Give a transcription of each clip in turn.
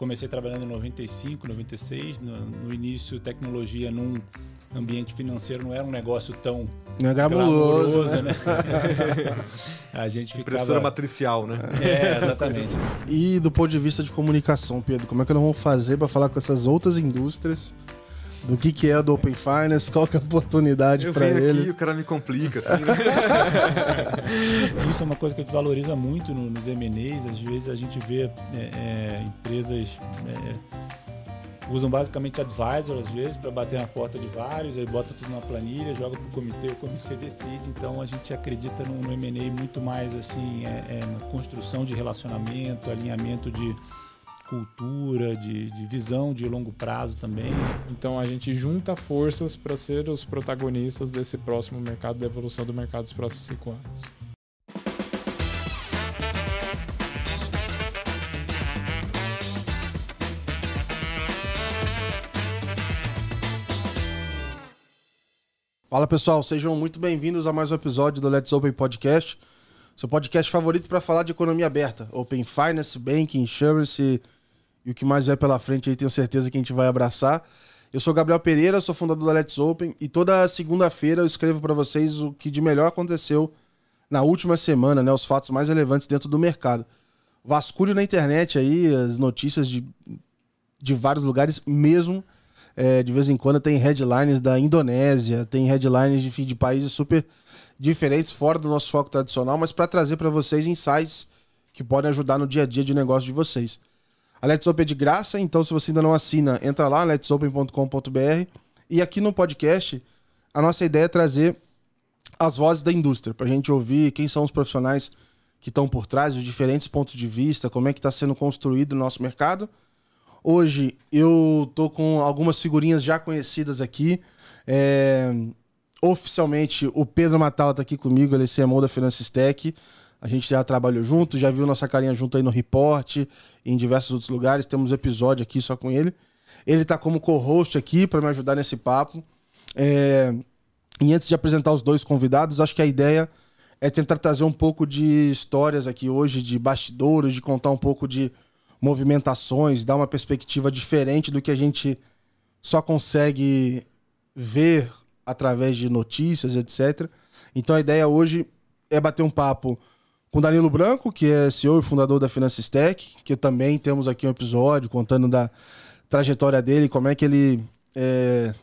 comecei trabalhando em 95, 96. No, no início, tecnologia num ambiente financeiro não era um negócio tão não é glamuroso, né? né? a gente ficava... Impressora matricial, né? É, exatamente. e do ponto de vista de comunicação, Pedro, como é que nós vamos fazer para falar com essas outras indústrias do que, que é do Open Finance, qual que é a oportunidade para eles. Aqui, o cara me complica. Assim, né? Isso é uma coisa que a gente valoriza muito nos M&As. Às vezes a gente vê é, é, empresas é, usam basicamente advisor às vezes para bater na porta de vários, aí bota tudo na planilha, joga para o comitê, o comitê decide. Então a gente acredita no, no M&A muito mais assim, é, é, na construção de relacionamento, alinhamento de cultura, de, de visão de longo prazo também. Então a gente junta forças para ser os protagonistas desse próximo mercado, da evolução do mercado dos próximos cinco anos. Fala pessoal, sejam muito bem-vindos a mais um episódio do Let's Open Podcast, seu podcast favorito para falar de economia aberta, Open Finance, Banking, Insurance e o que mais é pela frente aí, tenho certeza que a gente vai abraçar. Eu sou Gabriel Pereira, sou fundador da Let's Open e toda segunda-feira eu escrevo para vocês o que de melhor aconteceu na última semana, né, os fatos mais relevantes dentro do mercado. Vasculho na internet aí as notícias de, de vários lugares, mesmo é, de vez em quando tem headlines da Indonésia, tem headlines de, de países super diferentes, fora do nosso foco tradicional, mas para trazer para vocês insights que podem ajudar no dia a dia de negócio de vocês. A Let's Open é de graça, então se você ainda não assina, entra lá, letsopen.com.br. E aqui no podcast, a nossa ideia é trazer as vozes da indústria, para a gente ouvir quem são os profissionais que estão por trás, os diferentes pontos de vista, como é que está sendo construído o nosso mercado. Hoje eu tô com algumas figurinhas já conhecidas aqui. É... Oficialmente, o Pedro Matala está aqui comigo, ele é CMO da Finances Tech. A gente já trabalhou junto, já viu nossa carinha junto aí no Report, em diversos outros lugares. Temos episódio aqui só com ele. Ele está como co-host aqui para me ajudar nesse papo. É... E antes de apresentar os dois convidados, acho que a ideia é tentar trazer um pouco de histórias aqui hoje, de bastidores, de contar um pouco de movimentações, dar uma perspectiva diferente do que a gente só consegue ver através de notícias, etc. Então a ideia hoje é bater um papo com Danilo Branco, que é CEO e fundador da Finances Tech, que também temos aqui um episódio contando da trajetória dele, como é que ele. É...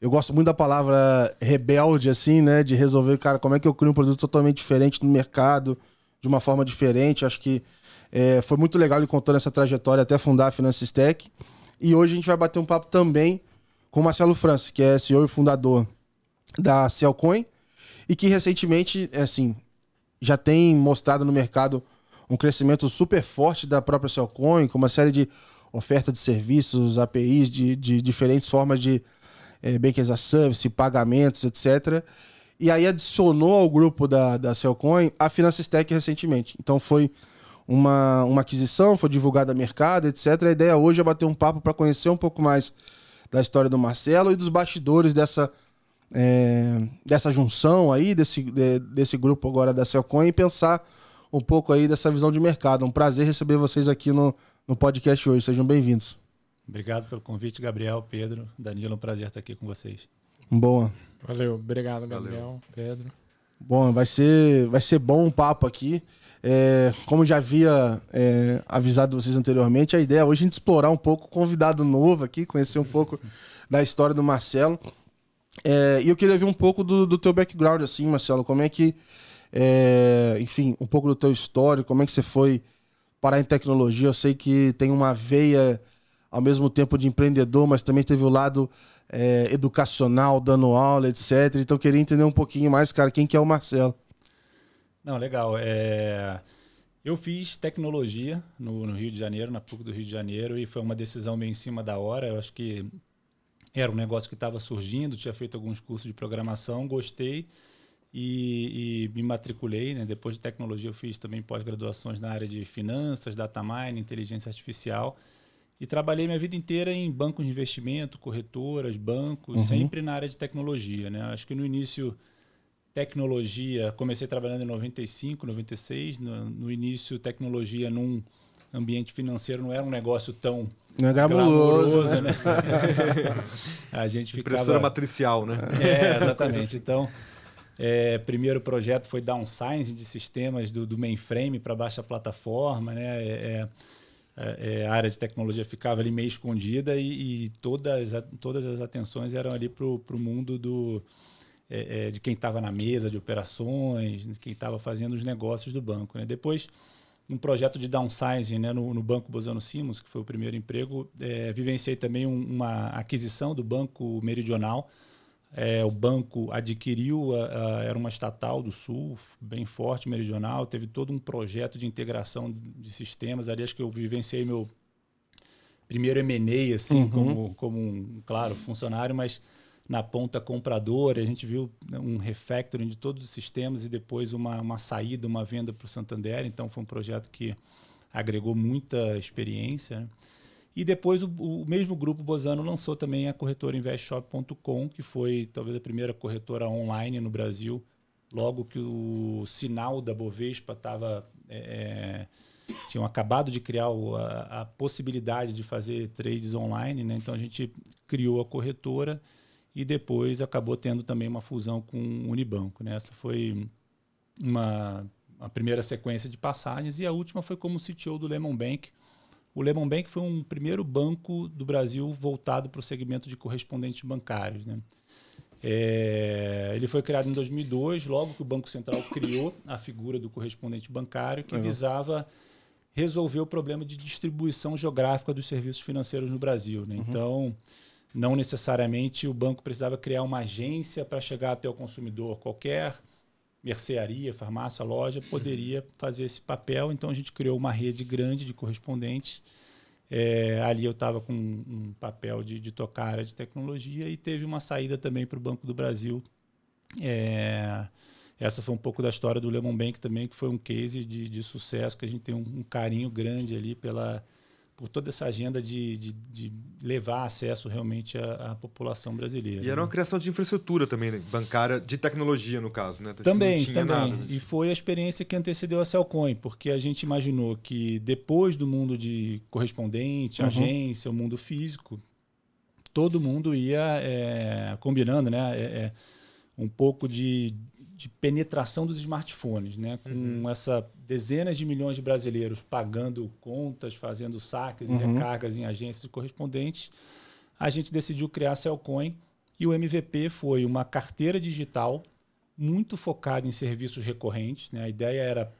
Eu gosto muito da palavra rebelde, assim, né? De resolver, cara, como é que eu crio um produto totalmente diferente no mercado, de uma forma diferente. Acho que é, foi muito legal ele contando essa trajetória até fundar a Finances Tech. E hoje a gente vai bater um papo também com o Marcelo França, que é CEO e fundador da Cellcoin e que recentemente, é assim, já tem mostrado no mercado um crescimento super forte da própria Cellcoin, com uma série de oferta de serviços, APIs, de, de diferentes formas de é, Bank as a Service, pagamentos, etc. E aí adicionou ao grupo da, da Cellcoin a Finances Tech recentemente. Então foi uma, uma aquisição, foi divulgada a mercado, etc. A ideia hoje é bater um papo para conhecer um pouco mais da história do Marcelo e dos bastidores dessa é, dessa junção aí, desse, de, desse grupo agora da Celcoin e pensar um pouco aí dessa visão de mercado. Um prazer receber vocês aqui no, no podcast hoje. Sejam bem-vindos. Obrigado pelo convite, Gabriel, Pedro, Danilo. É um prazer estar aqui com vocês. Boa. Valeu, obrigado, Gabriel, Valeu. Pedro. Bom, vai ser, vai ser bom um papo aqui. É, como já havia é, avisado vocês anteriormente, a ideia hoje é a gente explorar um pouco o convidado novo aqui, conhecer um pouco da história do Marcelo. É, e eu queria ver um pouco do, do teu background, assim, Marcelo. Como é que, é, enfim, um pouco do teu histórico, como é que você foi parar em tecnologia. Eu sei que tem uma veia, ao mesmo tempo, de empreendedor, mas também teve o lado é, educacional, dando aula, etc. Então, eu queria entender um pouquinho mais, cara, quem que é o Marcelo. Não, legal. É... Eu fiz tecnologia no, no, Rio de Janeiro, na PUC do Rio de Janeiro, e foi uma decisão bem em cima da hora. Eu acho que era um negócio que estava surgindo, tinha feito alguns cursos de programação, gostei e, e me matriculei. Né? Depois de tecnologia, eu fiz também pós-graduações na área de finanças, data mining, inteligência artificial. E trabalhei minha vida inteira em bancos de investimento, corretoras, bancos, uhum. sempre na área de tecnologia. Né? Acho que no início, tecnologia, comecei trabalhando em 95, 96. No, no início, tecnologia num ambiente financeiro não era um negócio tão Não é glamuroso, né? né? a gente Impressora ficava... matricial, né? É, exatamente. Então, é, primeiro projeto foi downsizing de sistemas do, do mainframe para baixa plataforma, né? É, é, é, a área de tecnologia ficava ali meio escondida e, e todas, a- todas as atenções eram ali para o mundo do, é, é, de quem estava na mesa de operações, de quem estava fazendo os negócios do banco. Né? Depois, um projeto de downsizing né, no, no Banco Bozano Simons, que foi o primeiro emprego, é, vivenciei também um- uma aquisição do Banco Meridional. É, o banco adquiriu, a- a- era uma estatal do Sul, bem forte, meridional, teve todo um projeto de integração de sistemas. Ali acho que eu vivenciei meu primeiro M&A, assim, Uhum. como, como um, claro, funcionário, mas na ponta compradora. A gente viu né, um refactoring de todos os sistemas e depois uma, uma saída, uma venda para o Santander. Então, foi um projeto que agregou muita experiência. né? E depois o, o mesmo grupo Bozano lançou também a corretora investshop.com, que foi talvez a primeira corretora online no Brasil, logo que o sinal da Bovespa estava. é, tinham acabado de criar a, a possibilidade de fazer trades online, né? então a gente criou a corretora e depois acabou tendo também uma fusão com o Unibanco. Né? Essa foi uma, a primeira sequência de passagens e a última foi como CTO do Lemon Bank. O Lemon Bank foi um primeiro banco do Brasil voltado para o segmento de correspondentes bancários. Né? É, ele foi criado em 2002, logo que o Banco Central criou a figura do correspondente bancário, que Legal. visava resolver o problema de distribuição geográfica dos serviços financeiros no Brasil. Né? Então, não necessariamente o banco precisava criar uma agência para chegar até o consumidor. Qualquer mercearia, farmácia, loja poderia fazer esse papel. Então, a gente criou uma rede grande de correspondentes. É, ali eu estava com um papel de, de tocar área de tecnologia e teve uma saída também para o Banco do Brasil. É, essa foi um pouco da história do Lemon Bank também, que foi um case de, de sucesso, que a gente tem um, um carinho grande ali pela, por toda essa agenda de, de, de levar acesso realmente à, à população brasileira. E era né? uma criação de infraestrutura também, né? bancária, de tecnologia, no caso, né? Que Também, também. E foi a experiência que antecedeu a Cellcoin, porque a gente imaginou que depois do mundo de correspondente, Uhum. agência, o mundo físico, todo mundo ia é, combinando, né? é, é, um pouco de, de penetração dos smartphones, né? Com Uhum. essa dezenas de milhões de brasileiros pagando contas, fazendo saques e Uhum. recargas em agências de correspondentes, a gente decidiu criar a Cellcoin e o MVP foi uma carteira digital muito focada em serviços recorrentes. Né? A ideia era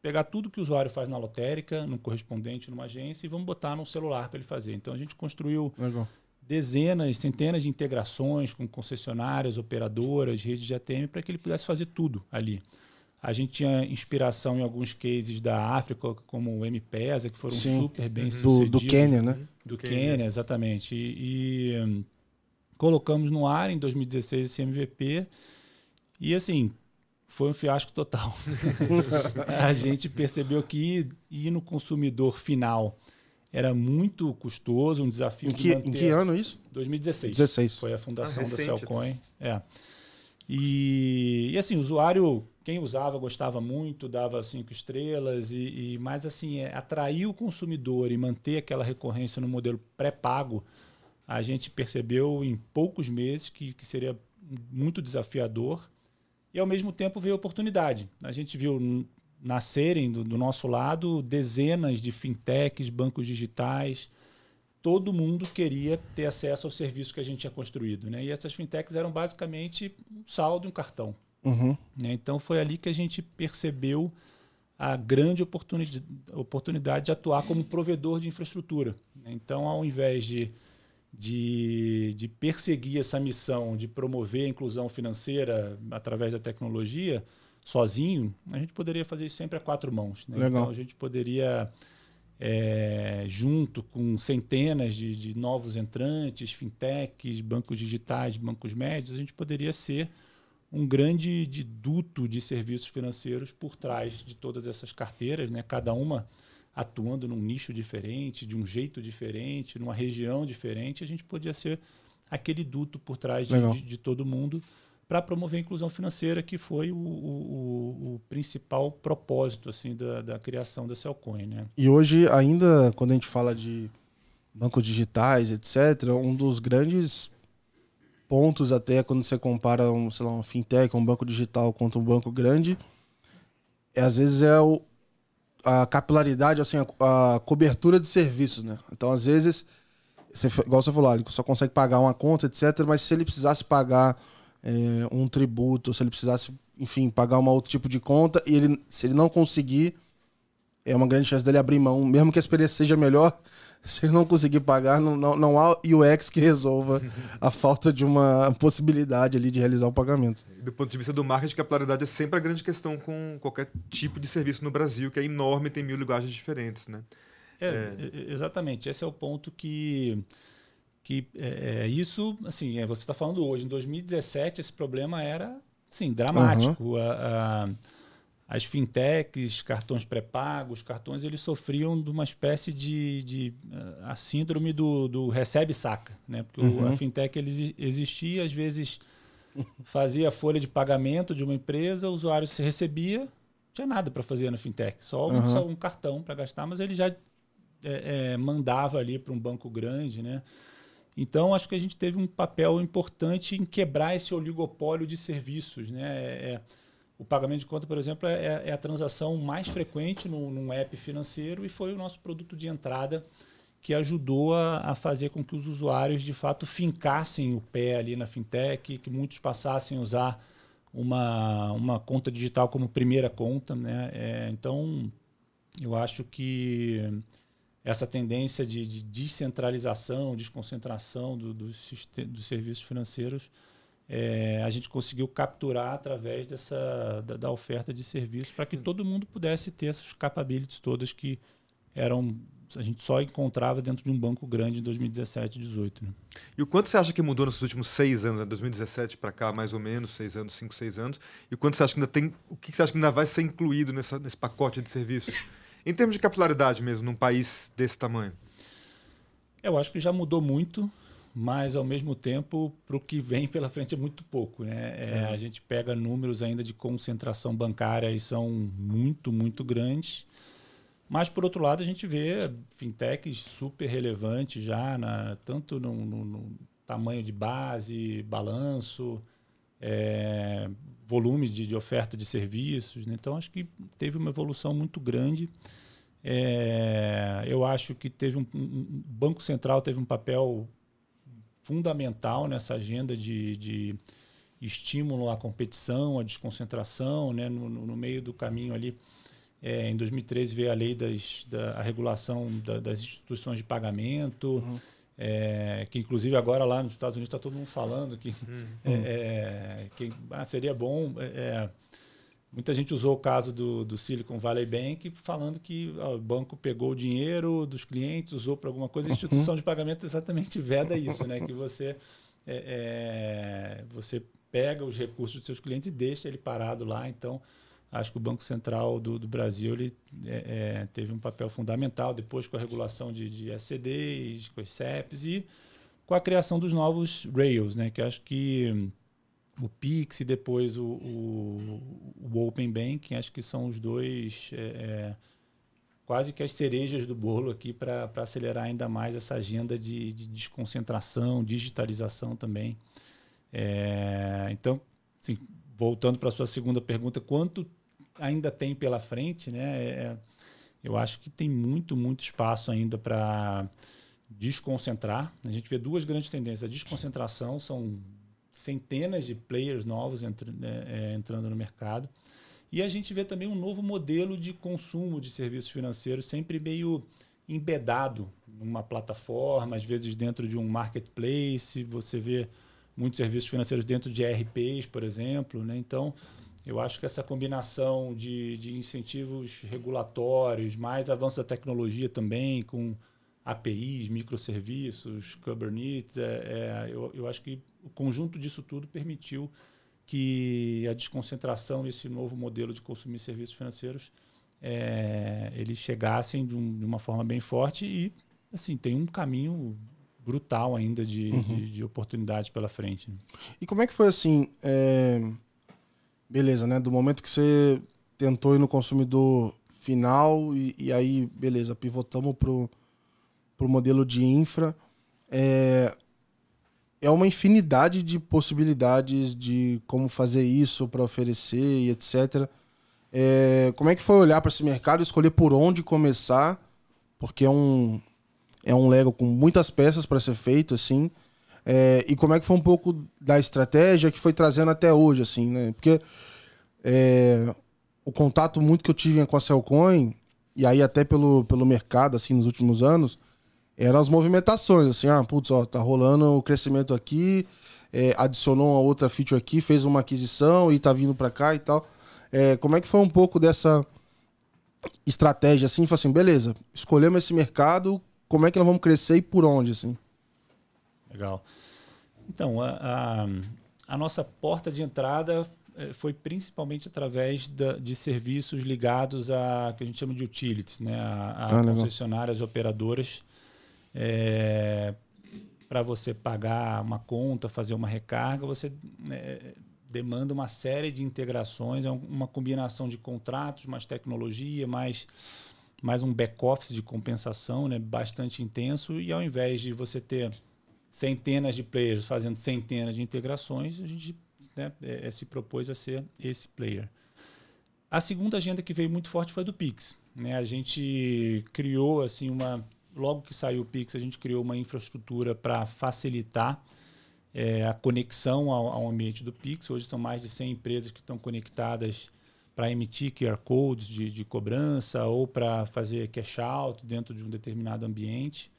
pegar tudo que o usuário faz na lotérica, no correspondente, numa agência, e vamos botar no celular para ele fazer. Então a gente construiu Legal. Dezenas, centenas de integrações com concessionárias, operadoras, redes de ATM, para que ele pudesse fazer tudo ali. A gente tinha inspiração em alguns cases da África, como o M-Pesa, que foram Sim. super bem Do, sucedidos. do Quênia, né? Do Quênia. Quênia, exatamente. E, e, colocamos no ar em 2016 esse MVP. E assim, foi um fiasco total. a gente percebeu que ir no consumidor final era muito custoso, um desafio Em de que, manter... em que ano isso? 2016. 16. Foi a fundação Ah, da Cellcoin. É. E, e assim, o usuário, quem usava, gostava muito, dava cinco estrelas, e, e mas assim, é, atrair o consumidor e manter aquela recorrência no modelo pré-pago, a gente percebeu em poucos meses que, que seria muito desafiador e ao mesmo tempo veio oportunidade. A gente viu nascerem do, do nosso lado dezenas de fintechs, bancos digitais, todo mundo queria ter acesso ao serviço que a gente tinha construído. Né? E essas fintechs eram basicamente um saldo e um cartão. Uhum. né? Então foi ali que a gente percebeu a grande oportunidade, oportunidade de atuar como provedor de infraestrutura. né? Então, ao invés de, de, de perseguir essa missão de promover a inclusão financeira através da tecnologia sozinho, a gente poderia fazer isso sempre a quatro mãos. né? Então, a gente poderia é, junto com centenas de, de novos entrantes, fintechs, bancos digitais, bancos médios, a gente poderia ser um grande de duto de serviços financeiros por trás de todas essas carteiras, né? cada uma atuando num nicho diferente, de um jeito diferente, numa região diferente, a gente podia ser aquele duto por trás de, de, de todo mundo para promover a inclusão financeira, que foi o, o, o principal propósito assim da, da, criação da Cellcoin. Né? E hoje, ainda quando a gente fala de bancos digitais, etc., um dos grandes pontos até quando você compara um, sei lá, um fintech, um banco digital contra um banco grande, é, às vezes é o, a capilaridade, assim, a, a, cobertura de serviços, né? Então, às vezes, você, igual você falou, ele só consegue pagar uma conta, etc., mas se ele precisasse pagar é, um tributo, se ele precisasse, enfim, pagar um outro tipo de conta, e ele, se ele não conseguir, é uma grande chance dele abrir mão, mesmo que a experiência seja melhor, se ele não conseguir pagar, não, não, não há UX que resolva a falta de uma possibilidade ali de realizar o pagamento. Do ponto de vista do marketing, a capilaridade é sempre a grande questão com qualquer tipo de serviço no Brasil, que é enorme e tem mil linguagens diferentes, né? É, é... Exatamente. Esse é o ponto que que é, é, isso, assim, é, você está falando hoje, em 2017 esse problema era, assim, dramático. Uhum. A, a, as fintechs, cartões pré-pagos, cartões, eles sofriam de uma espécie de, de a síndrome do, do recebe-saca, né? Porque uhum. a fintech ele existia, às vezes fazia a folha de pagamento de uma empresa, o usuário se recebia, não tinha nada para fazer na fintech, só, uhum. um, só um cartão para gastar, mas ele já é, é, mandava ali para um banco grande, né? Então, acho que a gente teve um papel importante em quebrar esse oligopólio de serviços. Né? É, é, o pagamento de conta, por exemplo, é, é a transação mais frequente no, num app financeiro e foi o nosso produto de entrada que ajudou a, a, fazer com que os usuários, de fato, fincassem o pé ali na fintech, que muitos passassem a usar uma, uma conta digital como primeira conta. Né? É, então, eu acho que essa tendência de, de descentralização, desconcentração do, do dos serviços financeiros, é, a gente conseguiu capturar através dessa, da, da oferta de serviços para que hum. todo mundo pudesse ter essas capabilities todas que eram a gente só encontrava dentro de um banco grande em 2017 2018. Né? E o quanto você acha que mudou nos últimos seis anos, né? 2017 para cá, mais ou menos, seis anos, cinco, seis anos? E o quanto você acha que ainda tem. O que você acha que ainda vai ser incluído nessa, nesse pacote de serviços? Em termos de capilaridade mesmo, num país desse tamanho? Eu acho que já mudou muito, mas ao mesmo tempo, para o que vem pela frente é muito pouco. Né? É, é. A gente pega números ainda de concentração bancária e são muito, muito grandes. Mas, por outro lado, a gente vê fintechs super relevantes já, na, tanto no, no, no tamanho de base, balanço, é, volume de, de, oferta de serviços. Né? Então, acho que teve uma evolução muito grande. É, eu acho que teve um, um, Banco Central teve um papel fundamental nessa agenda de, de estímulo à competição, à desconcentração, né? no, no meio do caminho ali. É, em 2013 veio a lei das, da a regulação da, das instituições de pagamento. Uhum é, que inclusive agora lá nos Estados Unidos está todo mundo falando que, uhum. é, é, que ah, seria bom. É, é, muita gente usou o caso do, do Silicon Valley Bank falando que ó, o banco pegou o dinheiro dos clientes, usou para alguma coisa. A instituição de pagamento exatamente veda isso, né? que você, é, você pega os recursos dos seus clientes e deixa ele parado lá. Então, acho que o Banco Central do, do Brasil ele, é, é, teve um papel fundamental depois com a regulação de, de SCDs, com os CEPs e com a criação dos novos Rails, né? que acho que o Pix e depois o, o, o Open Banking, acho que são os dois é, é quase que as cerejas do bolo aqui para acelerar ainda mais essa agenda de, de desconcentração, digitalização também. É, então, assim, voltando para a sua segunda pergunta, quanto ainda tem pela frente, né? É, é, eu acho que tem muito, muito espaço ainda para desconcentrar. A gente vê duas grandes tendências. A desconcentração são centenas de players novos entr né, é, entrando no mercado. E a gente vê também um novo modelo de consumo de serviços financeiros, sempre meio embedado numa plataforma, às vezes dentro de um marketplace. Você vê muitos serviços financeiros dentro de ERPs, por exemplo. Né? Então, eu acho que essa combinação de, de incentivos regulatórios, mais avanço da tecnologia também, com APIs, microserviços, Kubernetes, é, é, eu, eu acho que o conjunto disso tudo permitiu que a desconcentração esse novo modelo de consumir serviços financeiros é, eles chegassem de, um, de, uma forma bem forte e assim tem um caminho brutal ainda de, uhum. de, de oportunidades pela frente. E como é que foi assim? É... Beleza, né? Do momento que você tentou ir no consumidor final e, e aí, beleza, pivotamos pro, pro modelo de infra. É... é uma infinidade de possibilidades de como fazer isso para oferecer e etc. É... Como é que foi olhar para esse mercado, escolher por onde começar? Porque é um, é um Lego com muitas peças para ser feito, assim. É, e como é que foi um pouco da estratégia que foi trazendo até hoje, assim, né? Porque é, o contato muito que eu tive com a Cellcoin, e aí até pelo, pelo mercado, assim, nos últimos anos, eram as movimentações, assim, ah, putz, ó, tá rolando o crescimento aqui, é, adicionou uma outra feature aqui, fez uma aquisição e tá vindo para cá e tal. É, como é que foi um pouco dessa estratégia, assim, assim, beleza, escolhemos esse mercado, como é que nós vamos crescer e por onde, assim? Legal. Então, a, a, a nossa porta de entrada eh, foi principalmente através da, de serviços ligados a que a gente chama de utilities, né? a, a ah, concessionárias operadoras. É, para você pagar uma conta, fazer uma recarga, você né, demanda uma série de integrações, é uma combinação de contratos, mais tecnologia, mais mais um back-office de compensação né, bastante intenso. E ao invés de você ter centenas de players fazendo centenas de integrações, a gente né, é, é, se propôs a ser esse player. A segunda agenda que veio muito forte foi do Pix. Né? A gente criou assim uma logo que saiu o Pix, a gente criou uma infraestrutura para facilitar é, a conexão ao, ao, ambiente do Pix. Hoje são mais de 100 empresas que estão conectadas para emitir QR codes de, de cobrança ou para fazer cash out dentro de um determinado ambiente.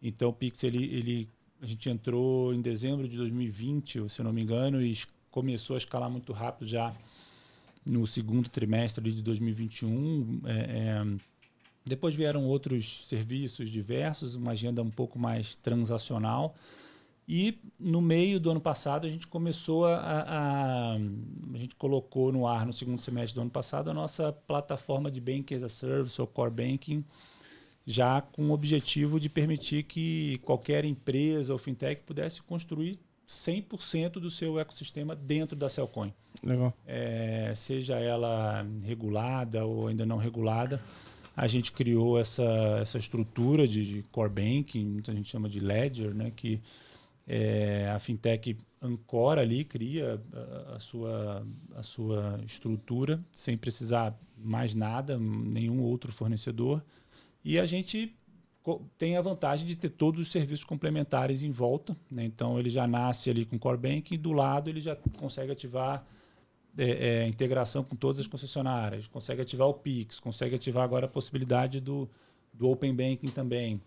Então o Pix ele, ele a gente entrou em dezembro de 2020, se eu não me engano, e começou a escalar muito rápido já no segundo trimestre de 2021. É, é, depois vieram outros serviços diversos, uma agenda um pouco mais transacional. E no meio do ano passado a gente começou a, a, a, gente colocou no ar no segundo semestre do ano passado a nossa plataforma de Banking as a Service ou Core Banking, já com o objetivo de permitir que qualquer empresa ou fintech pudesse construir 100% do seu ecossistema dentro da Cellcoin. Legal. É, seja ela regulada ou ainda não regulada, a gente criou essa, essa estrutura de, de core banking, muita gente chama de ledger, né, que é, a fintech ancora ali, cria a, a, sua, a sua estrutura sem precisar mais nada, nenhum outro fornecedor. E a gente tem a vantagem de ter todos os serviços complementares em volta. Né? Então, ele já nasce ali com Core Banking e do lado ele já consegue ativar é, é, integração com todas as concessionárias, consegue ativar o Pix, consegue ativar agora a possibilidade do, do Open Banking também.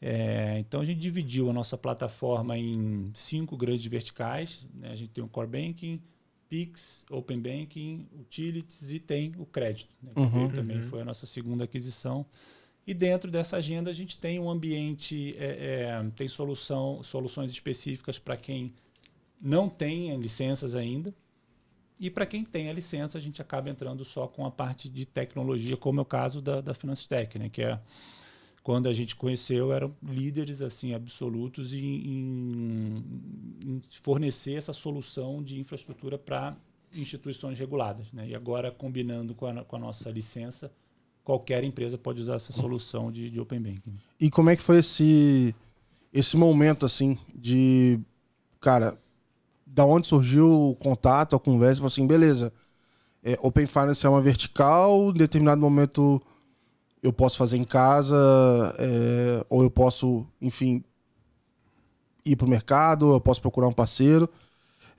É, então, a gente dividiu a nossa plataforma em cinco grandes verticais. Né? A gente tem o Core Banking, Pix, Open Banking, Utilities e tem o crédito, né? que uhum, também uhum. foi a nossa segunda aquisição. E dentro dessa agenda a gente tem um ambiente, é, é, tem solução, soluções específicas para quem não tem licenças ainda. E para quem tem a licença, a gente acaba entrando só com a parte de tecnologia, como é o caso da, da Finance né? que é quando a gente conheceu, eram líderes assim absolutos em, em, em fornecer essa solução de infraestrutura para instituições reguladas. Né? E agora, combinando com a, com a nossa licença, qualquer empresa pode usar essa solução de, de Open Banking. E como é que foi esse, esse momento, assim, de, cara, da onde surgiu o contato, a conversa, assim, beleza, é, Open Finance é uma vertical, em determinado momento eu posso fazer em casa, é, ou eu posso, enfim, ir para o mercado, eu posso procurar um parceiro.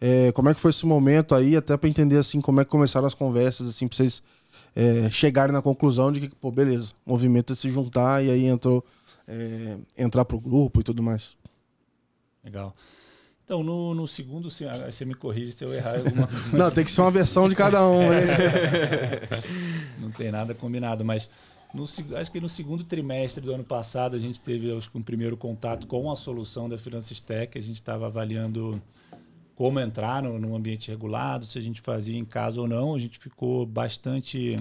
É, como é que foi esse momento aí, até para entender assim como é que começaram as conversas, assim, para vocês é, chegarem na conclusão de que, pô, beleza, o movimento é se juntar e aí entrou é, entrar pro grupo e tudo mais. Legal. Então, no, no segundo, você, ah, você me corrige se eu errar alguma coisa. Não, tem que ser uma versão de cada um, né? Não tem nada combinado, mas no, acho que no segundo trimestre do ano passado a gente teve acho que um primeiro contato com a solução da Finanças Tech. A gente estava avaliando como entrar no, no ambiente regulado, se a gente fazia em casa ou não. A gente ficou bastante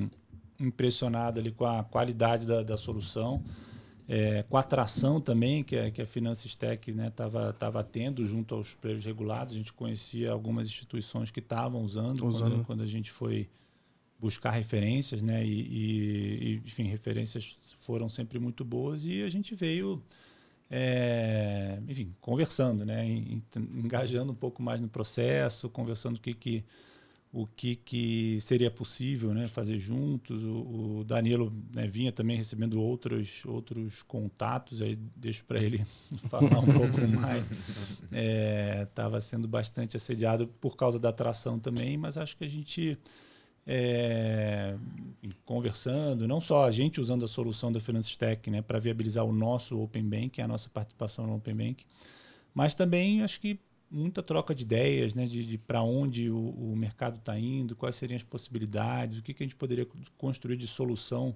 impressionado ali com a qualidade da, da solução. é, com a atração também que a, que a Finances Tech estava né, tava tendo junto aos players regulados. A gente conhecia algumas instituições que estavam usando, usando. Quando, quando, a gente foi buscar referências, né? E, e, enfim, referências foram sempre muito boas e a gente veio, é, enfim, conversando, né? Engajando um pouco mais no processo, conversando o que que o que, que seria possível né, fazer juntos. O, o Danilo né, vinha também recebendo outros, outros contatos, aí deixo para ele falar um pouco mais. Estava é, sendo bastante assediado por causa da atração também, mas acho que a gente, é, enfim, conversando, não só a gente usando a solução da Finances Tech né, para viabilizar o nosso Open Bank, a nossa participação no Open Bank, mas também acho que muita troca de ideias, né, de, de para onde o, o mercado está indo, quais seriam as possibilidades, o que, que a gente poderia construir de solução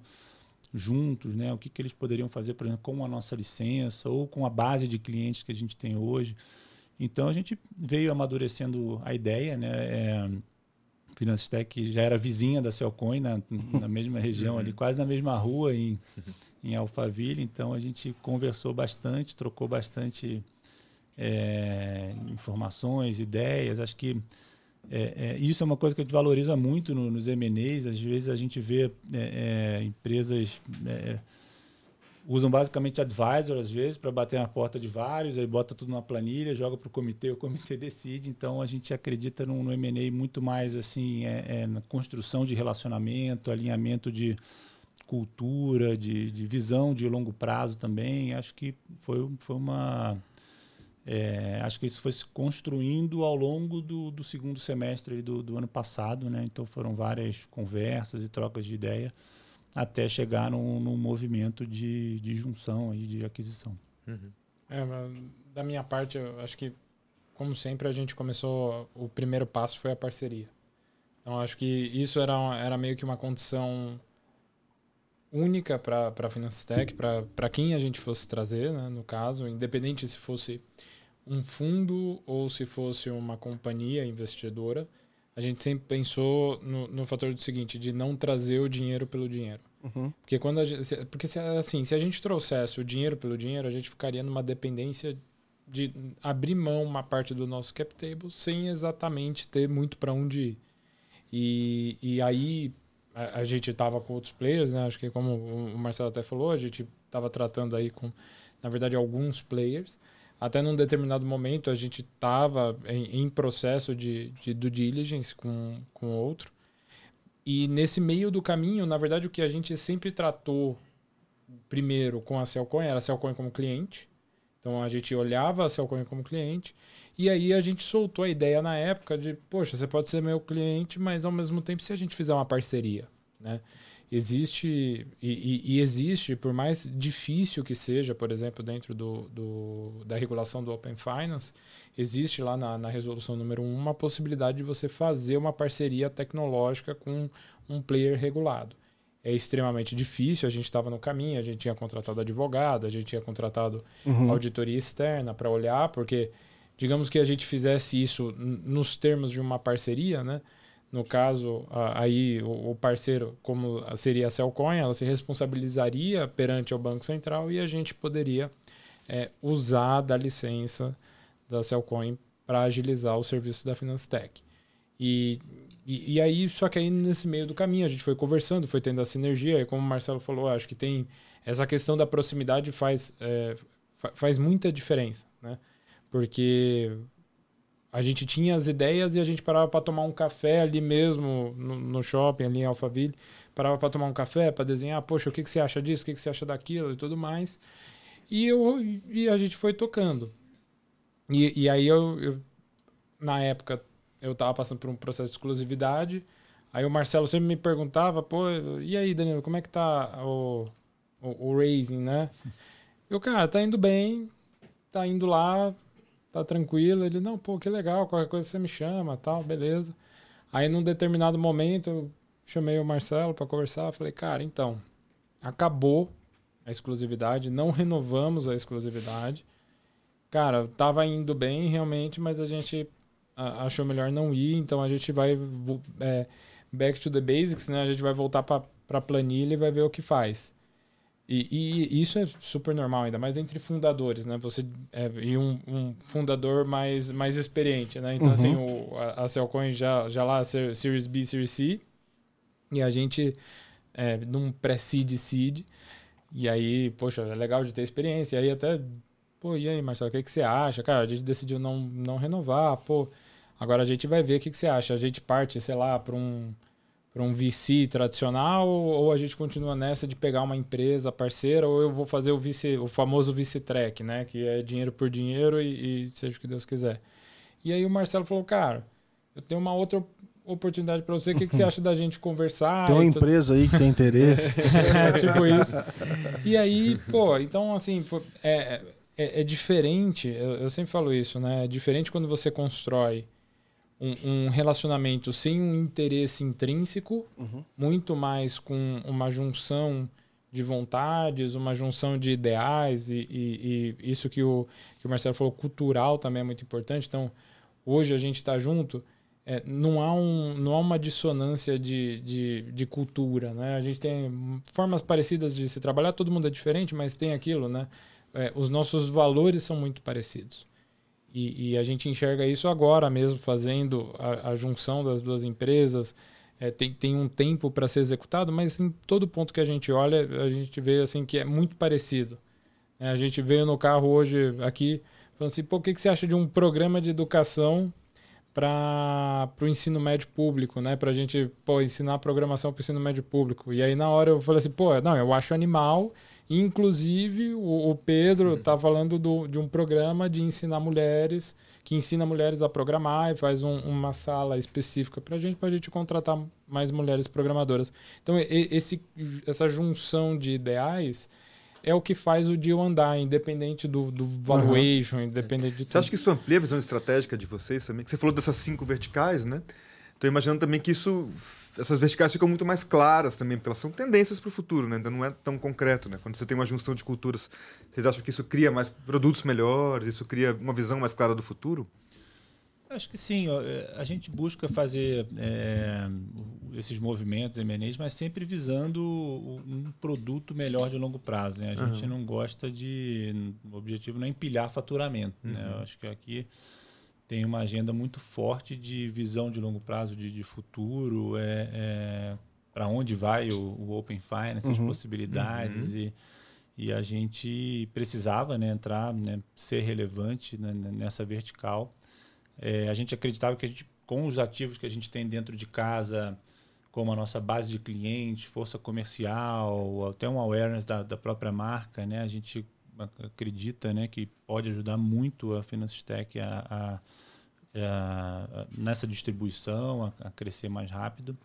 juntos, né, o que, que eles poderiam fazer, por exemplo, com a nossa licença ou com a base de clientes que a gente tem hoje. Então a gente veio amadurecendo a ideia, né, é, Finances Tech já era vizinha da Celcoin, na, na mesma região ali, quase na mesma rua em, em Alphaville, então a gente conversou bastante, trocou bastante é, informações, ideias. Acho que é, é, isso é uma coisa que a gente valoriza muito no, nos M&As. Às vezes a gente vê é, é, empresas é, usam basicamente advisor às vezes para bater na porta de vários, aí bota tudo na planilha, joga para o comitê, o comitê decide. Então a gente acredita no, no M&A muito mais assim na construção de relacionamento, alinhamento de cultura, de, de visão de longo prazo também. Acho que foi, foi uma é, acho que isso foi se construindo ao longo do, do segundo semestre do, do, ano passado, né? Então foram várias conversas e trocas de ideia até chegar num, num movimento de, de junção e de aquisição. Uhum. É, da minha parte, eu acho que, como sempre, a gente começou. O primeiro passo foi a parceria. Então acho que isso era, era meio que uma condição única para a Finance Tech, para quem a gente fosse trazer, né, no caso, independente se fosse um fundo ou se fosse uma companhia investidora, a gente sempre pensou no, no fator do seguinte, de não trazer o dinheiro pelo dinheiro. Uhum. Porque quando a gente, porque se, assim, se a gente trouxesse o dinheiro pelo dinheiro, a gente ficaria numa dependência de abrir mão uma parte do nosso cap table sem exatamente ter muito para onde ir. E, e aí a, a gente estava com outros players, né? Acho que como o Marcelo até falou, a gente estava tratando aí com, na verdade, alguns players até num determinado momento a gente estava em, em, processo de, de due diligence com, com outro. E nesse meio do caminho, na verdade, o que a gente sempre tratou primeiro com a Cellcoin era a Cellcoin como cliente. Então a gente olhava a Cellcoin como cliente. E aí a gente soltou a ideia na época de, poxa, você pode ser meu cliente, mas ao mesmo tempo se a gente fizer uma parceria, né? Existe e, e, existe, por mais difícil que seja, por exemplo, dentro do, do da regulação do Open Finance, existe lá na, na, resolução número 1 uma possibilidade de você fazer uma parceria tecnológica com um player regulado. É extremamente difícil, a gente estava no caminho, a gente tinha contratado advogado, a gente tinha contratado uhum. auditoria externa para olhar, porque digamos que a gente fizesse isso nos termos de uma parceria, né? No caso, aí o parceiro, como seria a Cellcoin, ela se responsabilizaria perante o Banco Central e a gente poderia é, usar da licença da Cellcoin para agilizar o serviço da Finanstech. E, e, e, aí, só que aí nesse meio do caminho, a gente foi conversando, foi tendo a sinergia, e como o Marcelo falou, acho que tem essa questão da proximidade faz, é, faz muita diferença, né? Porque a gente tinha as ideias e a gente parava para tomar um café ali mesmo no, no shopping ali em Alphaville, parava para tomar um café, para desenhar, poxa, o que, que você acha disso, o que, que você acha daquilo e tudo mais. E, eu, e a gente foi tocando. E, e aí eu, eu, na época, eu tava passando por um processo de exclusividade, aí o Marcelo sempre me perguntava, pô, e aí, Danilo, como é que tá o, o, o raising, né? Eu, cara, tá indo bem, tá indo lá, tá tranquilo. Ele, não, pô, que legal, qualquer coisa você me chama, tal, beleza. Aí num determinado momento eu chamei o Marcelo para conversar, falei, cara, então, acabou a exclusividade, não renovamos a exclusividade. Cara, tava indo bem realmente, mas a gente achou melhor não ir, então a gente vai é, back to the basics, né? A gente vai voltar para planilha e vai ver o que faz. E, e, isso é super normal, ainda mais entre fundadores, né? Você é, e um, um, fundador mais, mais experiente, né? Então, assim, uhum. assim, o, a, a Cellcoin já, já lá, Series B, Series C, e a gente é, num pré-seed, seed, e aí, poxa, é legal de ter experiência, e aí até, pô, e aí, Marcelo, o que, que você acha? Cara, a gente decidiu não, não renovar, pô, agora a gente vai ver o que, que você acha. A gente parte, sei lá, para um para um VC tradicional ou a gente continua nessa de pegar uma empresa parceira ou eu vou fazer o vice, o famoso vice track, né, que é dinheiro por dinheiro e, e, seja o que Deus quiser. E aí o Marcelo falou, cara, eu tenho uma outra oportunidade para você, o que, que você acha da gente conversar? Tem uma empresa aí que tem interesse. é, tipo isso. E aí, pô, então assim, é, é, é diferente, eu, eu sempre falo isso, né, é diferente quando você constrói um, um, relacionamento sem um interesse intrínseco, uhum. muito mais com uma junção de vontades, uma junção de ideais e, e, e, isso que o, que o Marcelo falou, cultural também é muito importante. Então, hoje a gente está junto, é, não, há um, não há uma dissonância de, de, de, cultura, né? A gente tem formas parecidas de se trabalhar, todo mundo é diferente, mas tem aquilo, né? É, os nossos valores são muito parecidos. E, e, a gente enxerga isso agora mesmo, fazendo a, a junção das duas empresas. É, tem, tem um tempo para ser executado, mas em todo ponto que a gente olha, a gente vê assim que é muito parecido. É, a gente veio no carro hoje aqui falando assim, pô, o que, que você acha de um programa de educação para o ensino médio público, né? Para a gente pô, ensinar programação para o ensino médio público. E aí na hora eu falei assim, pô, não, eu acho animal Inclusive, o, o Pedro está falando do, de um programa de ensinar mulheres, que ensina mulheres a programar e faz um, uma sala específica para a gente, para a gente contratar mais mulheres programadoras. Então, esse, essa junção de ideais é o que faz o deal andar, independente do, do valuation, uhum. independente de tudo. Você acha que isso amplia a visão estratégica de vocês também? Você falou dessas cinco verticais, né? Estou imaginando também que isso essas verticais ficam muito mais claras também, porque elas são tendências para o futuro, né? ainda não é tão concreto. Né? Quando você tem uma junção de culturas, vocês acham que isso cria mais produtos melhores, isso cria uma visão mais clara do futuro? Acho que sim. É, a gente busca fazer é, esses movimentos MNEs, mas sempre visando um produto melhor de longo prazo. Né? A gente uhum. não gosta de. O objetivo não é empilhar faturamento. Né? Uhum. Né? Eu acho que aqui tem uma agenda muito forte de visão de longo prazo, de, de futuro, é, é para onde vai o, o, Open Finance, uhum. as possibilidades. Uhum. E, e a gente precisava né, entrar, né, ser relevante né, nessa vertical. É, a gente acreditava que a gente, com os ativos que a gente tem dentro de casa, como a nossa base de clientes, força comercial, até um awareness da, da própria marca, né, a gente acredita né, que pode ajudar muito a Finance Tech a, a é, nessa distribuição, a, a, crescer mais rápido.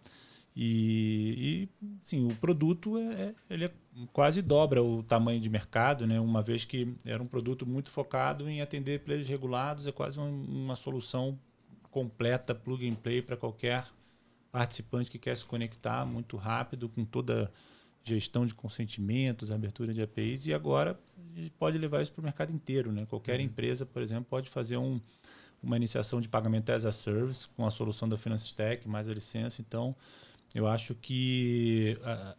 E, e sim, o produto é, é, ele é quase dobra o tamanho de mercado, né? uma vez que era um produto muito focado em atender players regulados, é quase uma, uma solução completa, plug and play para qualquer participante que quer se conectar muito rápido, com toda gestão de consentimentos, abertura de APIs, e agora a gente pode levar isso para o mercado inteiro. Né? Qualquer uhum. empresa, por exemplo, pode fazer um, uma iniciação de pagamento as a service com a solução da Finance Tech, mais a licença. Então, eu acho que uh,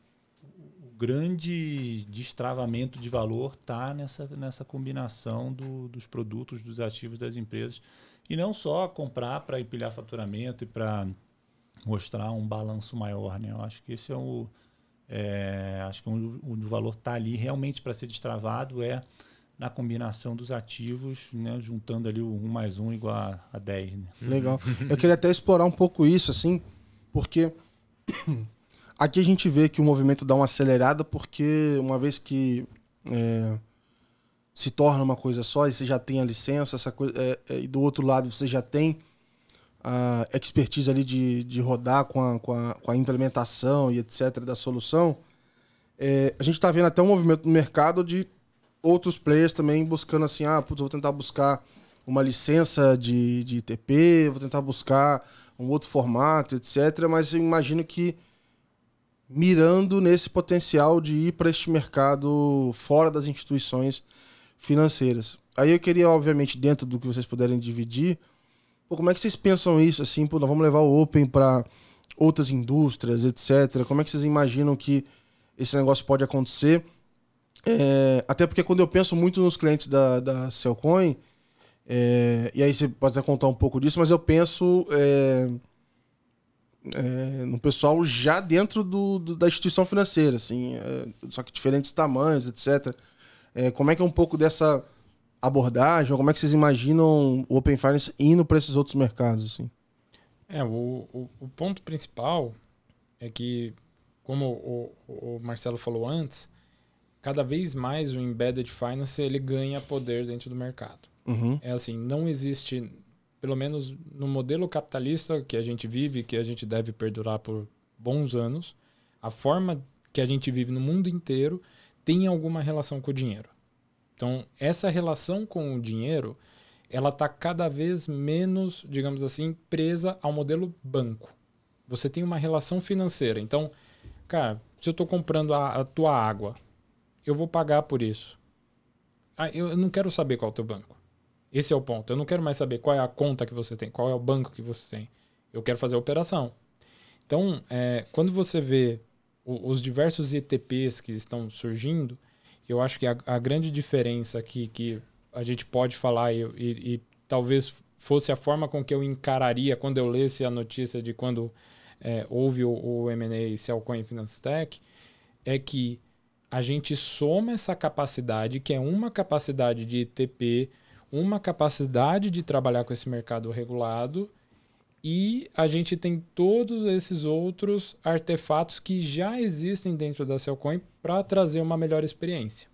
o grande destravamento de valor está nessa, nessa combinação do, dos produtos, dos ativos das empresas. E não só comprar para empilhar faturamento e para mostrar um balanço maior. Né? Eu acho que esse é o. É, acho que o, o valor está ali realmente para ser destravado é na combinação dos ativos, né, juntando ali o 1 mais 1 igual a, a 10. Né? Legal. Eu queria até explorar um pouco isso, assim, porque aqui a gente vê que o movimento dá uma acelerada, porque uma vez que é, se torna uma coisa só e você já tem a licença, essa coisa, é, é, e do outro lado você já tem a expertise ali de, de rodar com a, com, a, com a implementação e etc. da solução, é, a gente está vendo até um movimento no mercado de outros players também buscando assim, ah, putz, vou tentar buscar uma licença de, de ITP, vou tentar buscar um outro formato, etc. Mas eu imagino que mirando nesse potencial de ir para este mercado fora das instituições financeiras. Aí eu queria, obviamente, dentro do que vocês puderem dividir, pô, como é que vocês pensam isso? Assim, pô, nós vamos levar o Open para outras indústrias, etc. Como é que vocês imaginam que esse negócio pode acontecer? É, até porque quando eu penso muito nos clientes da, da Cellcoin, é, e aí você pode até contar um pouco disso, mas eu penso é, é, no pessoal já dentro do, do, da instituição financeira, assim, é, só que diferentes tamanhos, etc. É, como é que é um pouco dessa abordagem, como é que vocês imaginam o Open Finance indo para esses outros mercados? Assim? É, o, o, o, ponto principal é que, como o, o, Marcelo falou antes, cada vez mais o embedded finance ele ganha poder dentro do mercado. Uhum. É assim, não existe, pelo menos no modelo capitalista que a gente vive, que a gente deve perdurar por bons anos, a forma que a gente vive no mundo inteiro tem alguma relação com o dinheiro. Então, essa relação com o dinheiro, ela está cada vez menos, digamos assim, presa ao modelo banco. Você tem uma relação financeira. Então, cara, se eu estou comprando a, a, tua água, eu vou pagar por isso. Ah, eu não quero saber qual é o teu banco. Esse é o ponto. Eu não quero mais saber qual é a conta que você tem, qual é o banco que você tem. Eu quero fazer a operação. Então, é, quando você vê o, os diversos ETPs que estão surgindo, eu acho que a, a grande diferença aqui que a gente pode falar e, e, e, talvez fosse a forma com que eu encararia quando eu lesse a notícia de quando é, houve o, o M&A Cellcoin Finance Tech, é que a gente soma essa capacidade, que é uma capacidade de ETP, uma capacidade de trabalhar com esse mercado regulado, e a gente tem todos esses outros artefatos que já existem dentro da Cellcoin para trazer uma melhor experiência.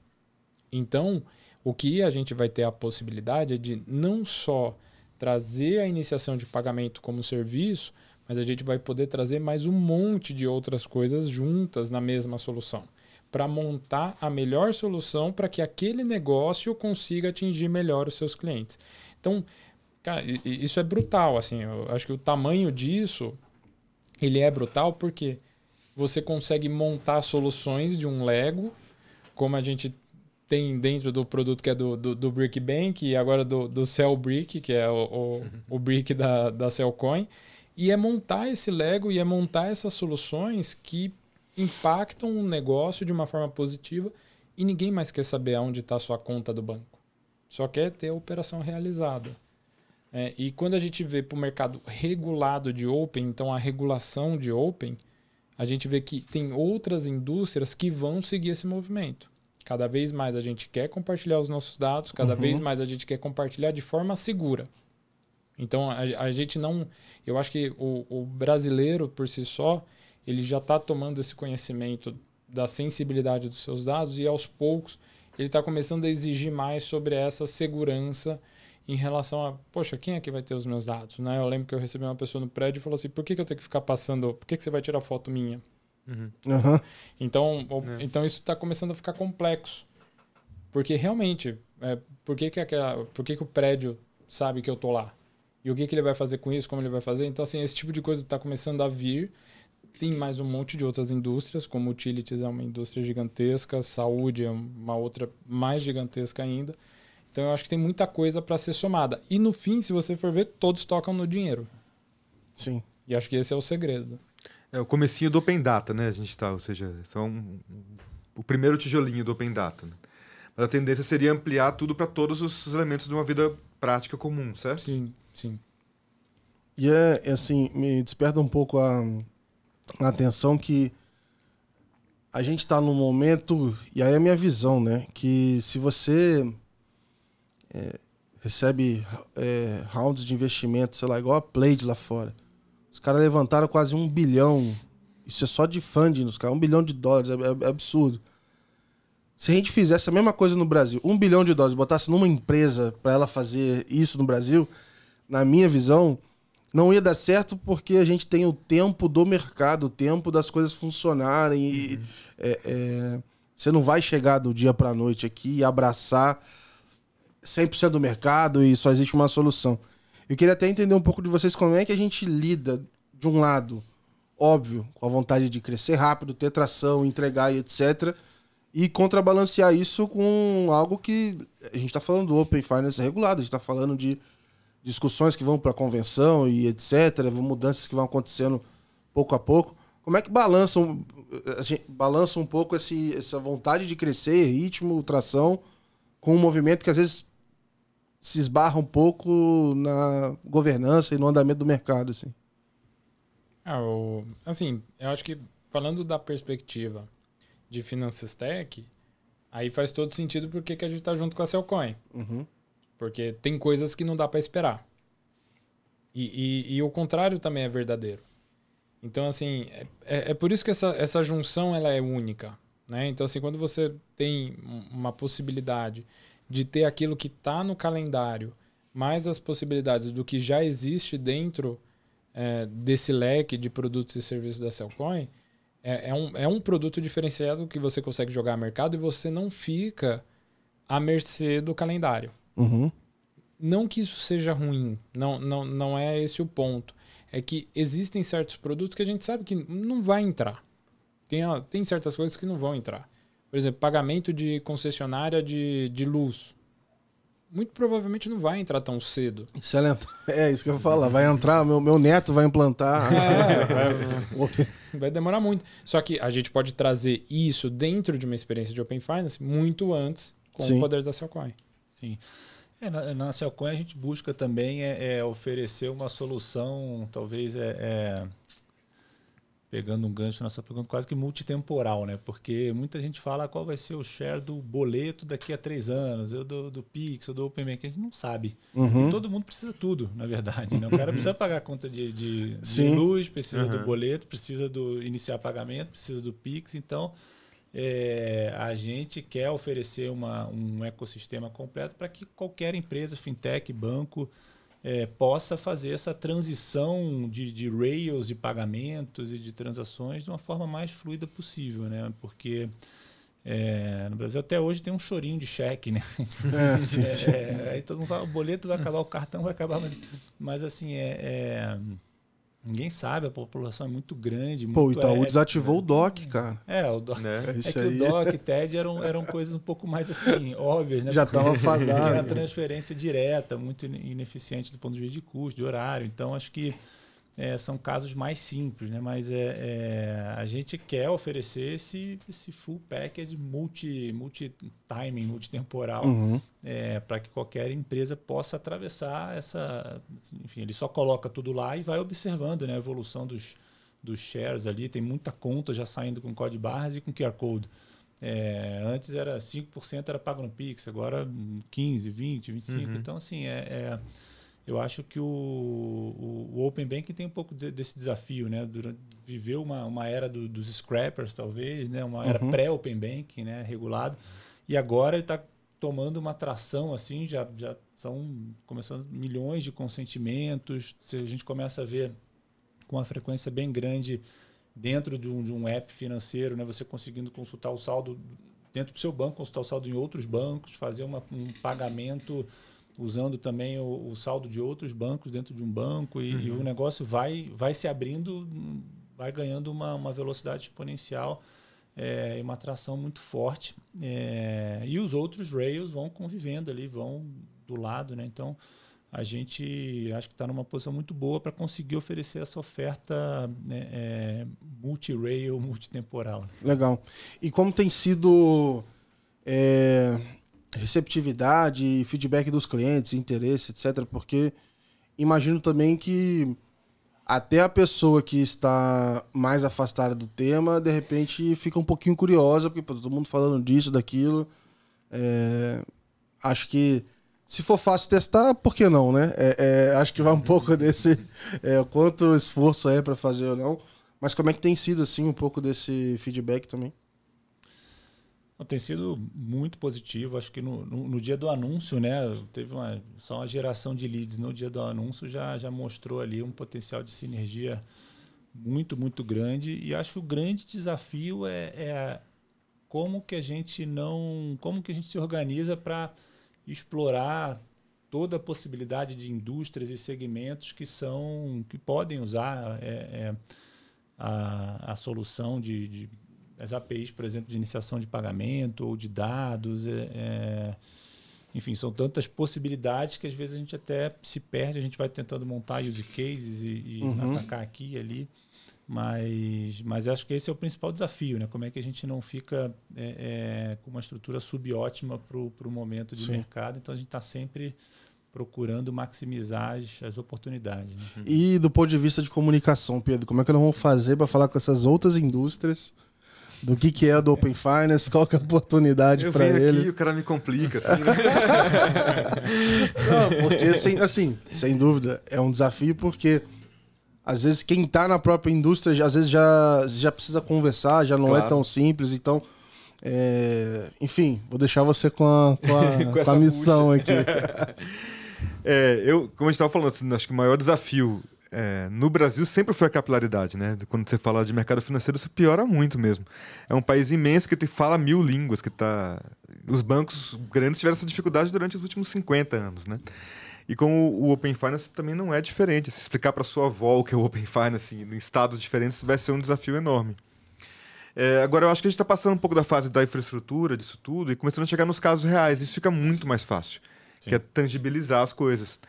Então, o que a gente vai ter a possibilidade é de não só trazer a iniciação de pagamento como serviço, mas a gente vai poder trazer mais um monte de outras coisas juntas na mesma solução, para montar a melhor solução para que aquele negócio consiga atingir melhor os seus clientes. Então, Cara, isso é brutal, assim. Eu acho que o tamanho disso, ele é brutal porque você consegue montar soluções de um Lego, como a gente tem dentro do produto que é do, do, do Brick Bank e agora do, do Cell Brick, que é o, o, o Brick da, da Cellcoin. E é montar esse Lego e é montar essas soluções que impactam o negócio de uma forma positiva e ninguém mais quer saber aonde está sua conta do banco. Só quer ter a operação realizada. É, e quando a gente vê para o mercado regulado de Open, então a regulação de Open, a gente vê que tem outras indústrias que vão seguir esse movimento. Cada vez mais a gente quer compartilhar os nossos dados, cada uhum. vez mais a gente quer compartilhar de forma segura. Então a, a gente não. Eu acho que o, o brasileiro por si só, ele já está tomando esse conhecimento da sensibilidade dos seus dados e aos poucos ele está começando a exigir mais sobre essa segurança em relação a, poxa, quem é que vai ter os meus dados? Né? Eu lembro que eu recebi uma pessoa no prédio e falou assim, por que, que eu tenho que ficar passando, por que, que você vai tirar foto minha? Uhum. Uhum. Então, é. então isso está começando a ficar complexo. Porque realmente, é, por, que, que, aquela, por que, que o prédio sabe que eu tô lá? E o que, que ele vai fazer com isso, como ele vai fazer? Então, assim, esse tipo de coisa está começando a vir. Tem mais um monte de outras indústrias, como utilities é uma indústria gigantesca, saúde é uma outra mais gigantesca ainda. Então eu acho que tem muita coisa para ser somada. E no fim, se você for ver, todos tocam no dinheiro. Sim. E acho que esse é o segredo. É o comecinho do Open Data, né? A gente está, ou seja, são o primeiro tijolinho do Open Data. Né? Mas a tendência seria ampliar tudo para todos os elementos de uma vida prática comum, certo? Sim, sim. E é, é assim, me desperta um pouco a, a atenção que a gente está num momento, e aí é a minha visão, né? Que se você é, recebe é, rounds de investimento, sei lá, igual a Play lá fora. Os caras levantaram quase um bilhão. Isso é só de funding nos caras, um bilhão de dólares, é, é, é, absurdo. Se a gente fizesse a mesma coisa no Brasil, um bilhão de dólares, botasse numa empresa para ela fazer isso no Brasil, na minha visão, não ia dar certo porque a gente tem o tempo do mercado, o tempo das coisas funcionarem. E, uhum. é, é, você não vai chegar do dia para noite aqui e abraçar 100% do mercado e só existe uma solução. Eu queria até entender um pouco de vocês como é que a gente lida, de um lado, óbvio, com a vontade de crescer rápido, ter tração, entregar e etc. E contrabalancear isso com algo que a gente está falando do Open Finance regulado, a gente está falando de discussões que vão para a convenção e etc., mudanças que vão acontecendo pouco a pouco. Como é que balança um, balança um pouco esse, essa vontade de crescer, ritmo, tração, com um movimento que às vezes se esbarra um pouco na governança e no andamento do mercado, assim? Ah, o, assim, eu acho que falando da perspectiva de Finanças Tech, aí faz todo sentido porque que a gente está junto com a Cellcoin. Uhum. Porque tem coisas que não dá para esperar. E, e, e, o contrário também é verdadeiro. Então, assim, é, é, é por isso que essa, essa junção ela é única. Né? Então, assim, quando você tem uma possibilidade de ter aquilo que está no calendário, mais as possibilidades do que já existe dentro é, desse leque de produtos e serviços da Cellcoin, é, é, um, é um produto diferenciado que você consegue jogar no mercado e você não fica à mercê do calendário. Uhum. Não que isso seja ruim, não, não, não é esse o ponto. É que existem certos produtos que a gente sabe que não vai entrar. Tem, tem certas coisas que não vão entrar. Por exemplo, pagamento de concessionária de, de luz. Muito provavelmente não vai entrar tão cedo. Excelente. É isso que eu vou falar. Vai entrar, meu, meu neto vai implantar. É, vai, vai demorar muito. Só que a gente pode trazer isso dentro de uma experiência de Open Finance muito antes com Sim. o poder da Cellcoin. Sim. É, na, na Cellcoin a gente busca também é, é oferecer uma solução, talvez é, é, pegando um gancho na sua pergunta, quase que multitemporal, né? Porque muita gente fala qual vai ser o share do boleto daqui a três anos, eu do, do Pix, eu do OpenBank, a gente não sabe. Uhum. todo mundo precisa tudo, na verdade. Né? O cara precisa pagar a conta de, de, de luz, precisa uhum. do boleto, precisa do iniciar pagamento, precisa do Pix, então é, a gente quer oferecer uma, um ecossistema completo para que qualquer empresa, fintech, banco, é, possa fazer essa transição de, de rails de pagamentos e de transações de uma forma mais fluida possível, né? Porque é, no Brasil até hoje tem um chorinho de cheque, né? É, sim, é, aí todo mundo fala, o boleto vai acabar, o cartão vai acabar, mas, mas assim, é, é Ninguém sabe, a população é muito grande. Pô, muito o Itaú é, desativou é, o DOC, cara. É, o DOC. Né? É, é que aí... o DOC e TED eram, eram coisas um pouco mais assim, óbvias, né? Já estava fadado. Era transferência direta, muito ineficiente do ponto de vista de custo, de horário. Então, acho que é, são casos mais simples, né? Mas é, é, a gente quer oferecer esse, esse full package multi, multi timing, multitemporal, uhum. é, para que qualquer empresa possa atravessar essa. Enfim, ele só coloca tudo lá e vai observando né, a evolução dos, dos shares ali. Tem muita conta já saindo com código barras e com QR Code. É, antes era 5% era pago no Pix, agora 15, 20, 25. Uhum. Então, assim, é, é eu acho que o, o, o, Open Banking tem um pouco de, desse desafio, né? Durante, viveu uma, uma era do, dos scrappers, talvez, né? Uma era uhum. pré-Open Banking, né? Regulado. E agora ele está tomando uma tração, assim, já, já são começando milhões de consentimentos. A gente começa a ver com uma frequência bem grande dentro de um, de um app financeiro, né? Você conseguindo consultar o saldo dentro do seu banco, consultar o saldo em outros bancos, fazer uma, um pagamento usando também o, o, saldo de outros bancos dentro de um banco e, uhum. e, o negócio vai, vai se abrindo, vai ganhando uma, uma velocidade exponencial é, e uma atração muito forte. É, e os outros rails vão convivendo ali, vão do lado, né? Então a gente acho que está numa posição muito boa para conseguir oferecer essa oferta né, é, multi-rail, multitemporal. Legal. E como tem sido é, receptividade, feedback dos clientes, interesse, etc. Porque imagino também que até a pessoa que está mais afastada do tema, de repente fica um pouquinho curiosa, porque pô, todo mundo falando disso, daquilo. É, acho que se for fácil testar, por que não, né? É, é, acho que vai um pouco desse é, quanto esforço é para fazer ou não. Mas como é que tem sido assim um pouco desse feedback também? Tem sido muito positivo. Acho que no, no, no, dia do anúncio, né, teve uma, só uma geração de leads no dia do anúncio já, já mostrou ali um potencial de sinergia muito, muito grande. E acho que o grande desafio é, é como que a gente não. como que a gente se organiza para explorar toda a possibilidade de indústrias e segmentos que são que podem usar é, é, a, a solução de, de as APIs, por exemplo, de iniciação de pagamento ou de dados. É, é, enfim, são tantas possibilidades que às vezes a gente até se perde, a gente vai tentando montar use cases e, e uhum. atacar aqui e ali. Mas, mas acho que esse é o principal desafio, né? Como é que a gente não fica é, é, com uma estrutura subótima para o momento de Sim. mercado. Então a gente está sempre procurando maximizar as, as oportunidades. Né? E do ponto de vista de comunicação, Pedro, como é que nós vamos fazer para falar com essas outras indústrias do que, que é do Open Finance, qual que é a oportunidade para eles? Aqui, o cara me complica. Assim, né? Não, porque, assim, assim, sem dúvida, é um desafio porque às vezes quem está na própria indústria, às vezes já, já precisa conversar, já não é claro. é tão simples, então... É... enfim, vou deixar você com a, com a, com com a missão aqui. é, eu, como a gente estava falando, assim, acho que o maior desafio é, no Brasil sempre foi a capilaridade, né? Quando você fala de mercado financeiro, isso piora muito mesmo. É um país imenso que fala mil línguas, que tá. Os bancos grandes tiveram essa dificuldade durante os últimos 50 anos, né? E com o Open Finance também não é diferente. Se explicar para sua avó o que é o Open Finance em estados diferentes vai ser um desafio enorme. É, agora, eu acho que a gente está passando um pouco da fase da infraestrutura, disso tudo, e começando a chegar nos casos reais. Isso fica muito mais fácil, Sim. que é tangibilizar as coisas.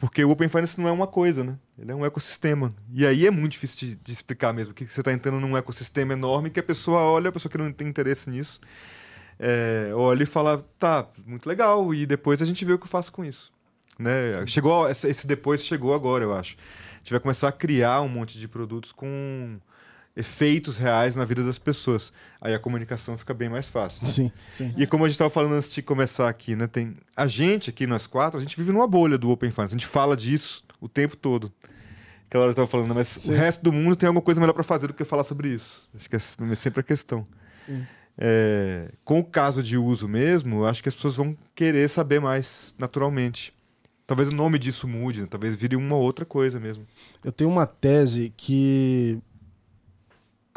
Porque o Open Finance não é uma coisa, né? Ele é um ecossistema. E aí é muito difícil de, de explicar mesmo. que você está entrando num ecossistema enorme que a pessoa olha, a pessoa que não tem interesse nisso, é, olha e fala, tá, muito legal, e depois a gente vê o que eu faço com isso. Né? Chegou esse depois chegou agora, eu acho. A gente vai começar a criar um monte de produtos com efeitos reais na vida das pessoas. Aí a comunicação fica bem mais fácil. Né? Sim, sim. E como a gente estava falando antes de começar aqui, né? Tem a gente aqui, nós quatro, a gente vive numa bolha do Open Finance. A gente fala disso o tempo todo. Aquela hora eu estava falando, mas sim. o resto do mundo tem alguma coisa melhor para fazer do que falar sobre isso. Acho que é sempre a questão. É, com o caso de uso mesmo, acho que as pessoas vão querer saber mais naturalmente. Talvez o nome disso mude, né? talvez vire uma outra coisa mesmo. Eu tenho uma tese que,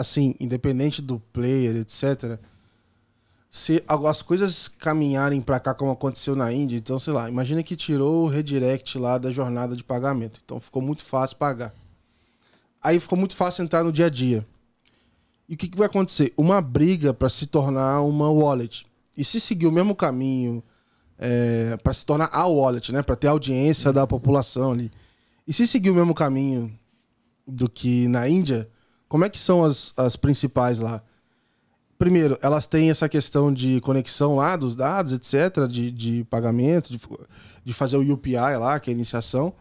assim, independente do player, etc., se as coisas caminharem para cá como aconteceu na Índia, então, sei lá, imagina que tirou o redirect lá da jornada de pagamento. Então ficou muito fácil pagar. Aí ficou muito fácil entrar no dia a dia. E o que, que vai acontecer? Uma briga para se tornar uma wallet. E se seguir o mesmo caminho é, para se tornar a wallet, né? Para ter audiência da população ali. E se seguir o mesmo caminho do que na Índia, como é que são as, as principais lá? Primeiro, elas têm essa questão de conexão lá dos dados, etc., de, de pagamento, de, de fazer o UPI lá, que é a iniciação,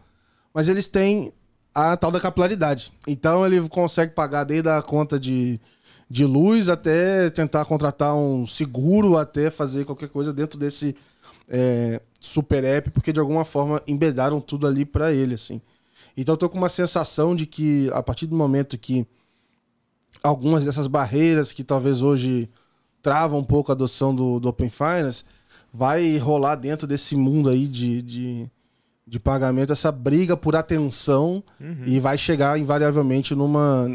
mas eles têm a tal da capilaridade. Então ele consegue pagar desde a conta de, de luz até tentar contratar um seguro, até fazer qualquer coisa dentro desse, é, super app, porque de alguma forma embedaram tudo ali para ele, assim. Então eu tô com uma sensação de que a partir do momento que algumas dessas barreiras que talvez hoje travam um pouco a adoção do, do Open Finance, vai rolar dentro desse mundo aí de, de, de pagamento essa briga por atenção uhum. e vai chegar invariavelmente numa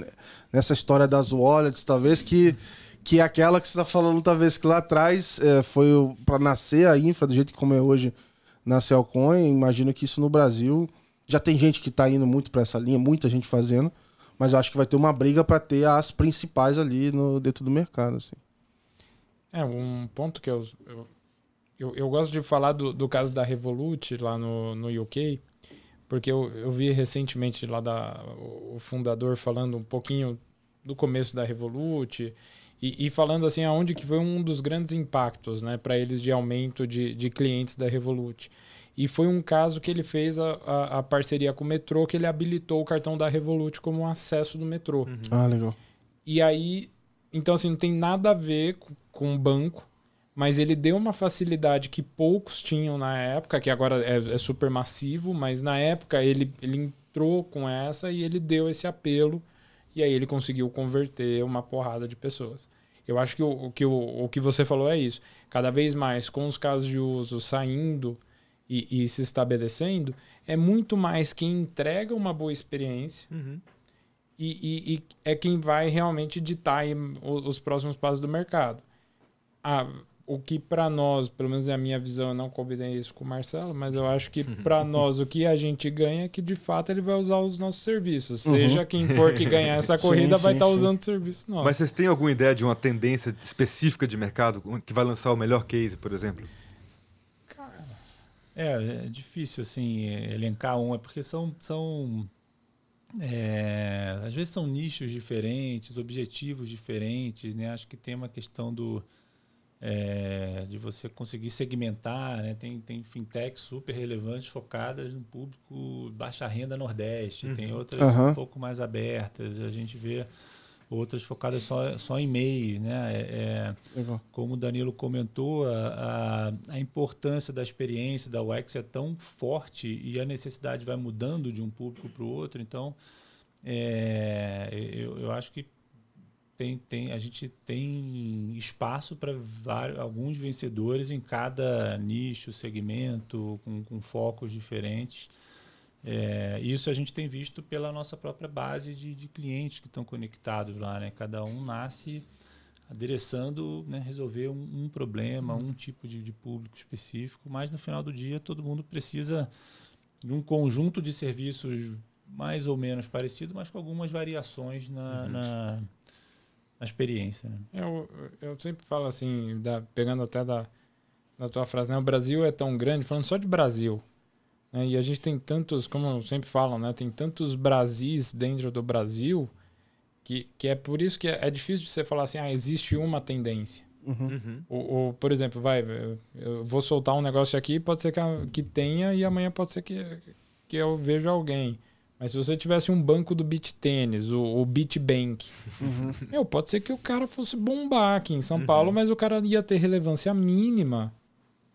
nessa história das wallets, talvez que que é aquela que você está falando, talvez, que lá atrás é, foi para nascer a infra do jeito como é hoje na Cellcoin. Imagino que isso no Brasil já tem gente que está indo muito para essa linha, muita gente fazendo, mas eu acho que vai ter uma briga para ter as principais ali no, dentro do mercado. Assim. É, um ponto que eu, eu, eu, eu gosto de falar do, do caso da Revolut lá no, no UK, porque eu, eu vi recentemente lá da, o fundador falando um pouquinho do começo da Revolut e, e, falando assim, aonde que foi um dos grandes impactos né, para eles de aumento de, de clientes da Revolut. E foi um caso que ele fez a, a, a, parceria com o metrô, que ele habilitou o cartão da Revolut como um acesso do metrô. Uhum. Ah, legal. E aí, então assim, não tem nada a ver com, com o banco, mas ele deu uma facilidade que poucos tinham na época, que agora é, é super massivo, mas na época ele, ele entrou com essa e ele deu esse apelo e aí ele conseguiu converter uma porrada de pessoas. Eu acho que o, o que o, o que você falou é isso. Cada vez mais, com os casos de uso saindo e, e se estabelecendo, é muito mais quem entrega uma boa experiência uhum. e, e, e, é quem vai realmente ditar os, os próximos passos do mercado. Ah, o que para nós, pelo menos é a minha visão, eu não combinei isso com o Marcelo, mas eu acho que para nós o que a gente ganha é que de fato ele vai usar os nossos serviços. Uhum. Seja quem for que ganhar essa corrida, sim, vai estar tá usando o serviço nosso. Mas vocês têm alguma ideia de uma tendência específica de mercado que vai lançar o melhor case, por exemplo? É, é difícil assim elencar um, é porque são, são é, às vezes são nichos diferentes, objetivos diferentes, né? Acho que tem uma questão do é, de você conseguir segmentar, né? Tem, tem fintechs super relevantes focadas no público baixa renda nordeste, uhum. tem outras uhum. um pouco mais abertas. A gente vê outras focadas só, só em MEIs, né? É, é como o Danilo comentou, a, a, a, importância da experiência da UX é tão forte e a necessidade vai mudando de um público para o outro. Então, é, eu, eu acho que tem, tem, a gente tem espaço para alguns vencedores em cada nicho, segmento, com, com focos diferentes. É, isso a gente tem visto pela nossa própria base de, de clientes que estão conectados lá. Né? Cada um nasce adereçando né, resolver um, um, problema, um tipo de, de, público específico, mas no final do dia todo mundo precisa de um conjunto de serviços mais ou menos parecido, mas com algumas variações na, uhum. na, na, experiência. Né? Eu, eu sempre falo assim, da, pegando até da, da tua frase, né? o Brasil é tão grande, falando só de Brasil, né? E a gente tem tantos, como sempre falam, né? Tem tantos Brasis dentro do Brasil que, que é por isso que é, é difícil de você falar assim, ah, existe uma tendência. Uhum. Ou, por exemplo, vai, eu vou soltar um negócio aqui, pode ser que, que tenha e amanhã pode ser que, que eu veja alguém. Mas se você tivesse um banco do beat tênis, o, o beat bank, uhum. meu, pode ser que o cara fosse bombar aqui em São uhum. Paulo, mas o cara ia ter relevância mínima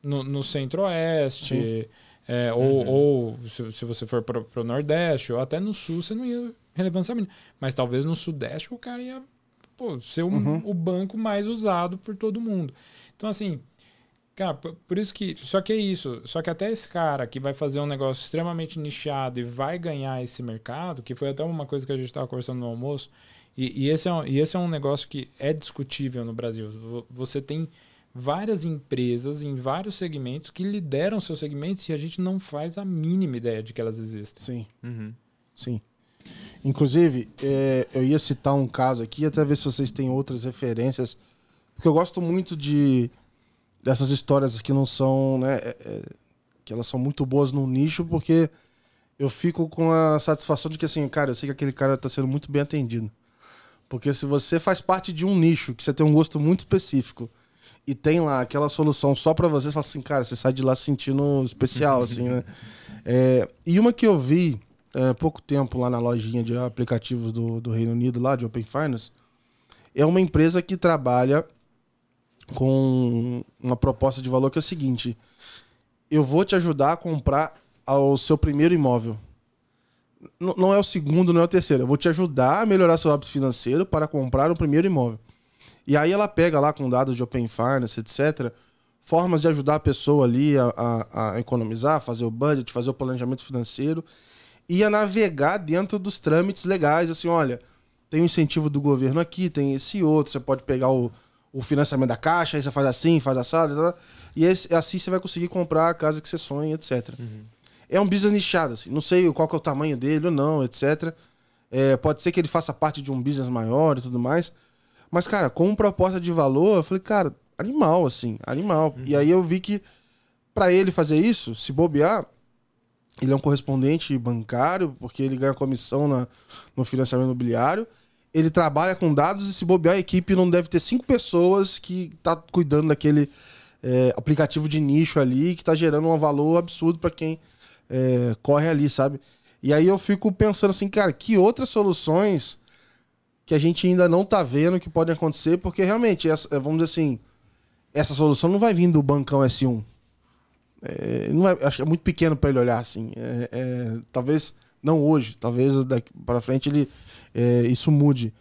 no, no centro-oeste. É, uhum. Ou, ou se, se, você for para o Nordeste, ou até no Sul, você não ia relevância mínima. Mas talvez no Sudeste o cara ia pô, ser um, uhum. o banco mais usado por todo mundo. Então, assim, cara, por, por isso que. Só que é isso. Só que até esse cara que vai fazer um negócio extremamente nichado e vai ganhar esse mercado, que foi até uma coisa que a gente estava conversando no almoço, e, e, esse é um, e esse é um negócio que é discutível no Brasil. Você tem várias empresas em vários segmentos que lideram seus segmentos e a gente não faz a mínima ideia de que elas existem. Sim. Uhum. Sim. Inclusive, é, eu ia citar um caso aqui, até ver se vocês têm outras referências, porque eu gosto muito de dessas histórias que não são, né, é, é, que elas são muito boas no nicho, porque eu fico com a satisfação de que assim, cara, eu sei que aquele cara está sendo muito bem atendido. Porque se você faz parte de um nicho, que você tem um gosto muito específico, e tem lá aquela solução só para você, você fala assim, cara, você sai de lá se sentindo especial, assim, né? É, e uma que eu vi há é, pouco tempo lá na lojinha de aplicativos do, do Reino Unido, lá de Open Finance, é uma empresa que trabalha com uma proposta de valor que é o seguinte: eu vou te ajudar a comprar o seu primeiro imóvel. N não é o segundo, não é o terceiro. Eu vou te ajudar a melhorar seu hábito financeiro para comprar o primeiro imóvel. E aí ela pega lá com dados de Open Finance, etc., formas de ajudar a pessoa ali a, a, a economizar, fazer o budget, fazer o planejamento financeiro e a navegar dentro dos trâmites legais, assim, olha, tem um incentivo do governo aqui, tem esse outro, você pode pegar o, o financiamento da caixa, aí você faz assim, faz assado, tá? e esse, assim você vai conseguir comprar a casa que você sonha, etc. Uhum. É um business nichado, assim, não sei qual que é o tamanho dele ou não, etc. É, pode ser que ele faça parte de um business maior e tudo mais, mas, cara, com proposta de valor, eu falei, cara, animal, assim, animal. Uhum. E aí eu vi que para ele fazer isso, se bobear, ele é um correspondente bancário, porque ele ganha comissão na, no financiamento imobiliário. Ele trabalha com dados e se bobear a equipe não deve ter cinco pessoas que tá cuidando daquele é, aplicativo de nicho ali que tá gerando um valor absurdo para quem é, corre ali, sabe? E aí eu fico pensando assim, cara, que outras soluções que a gente ainda não tá vendo que podem acontecer, porque realmente, essa, é, vamos dizer assim, essa solução não vai vir do bancão S1. É, não é, acho que é muito pequeno para ele olhar assim. É, é, talvez não hoje, talvez para frente ele é, isso mude.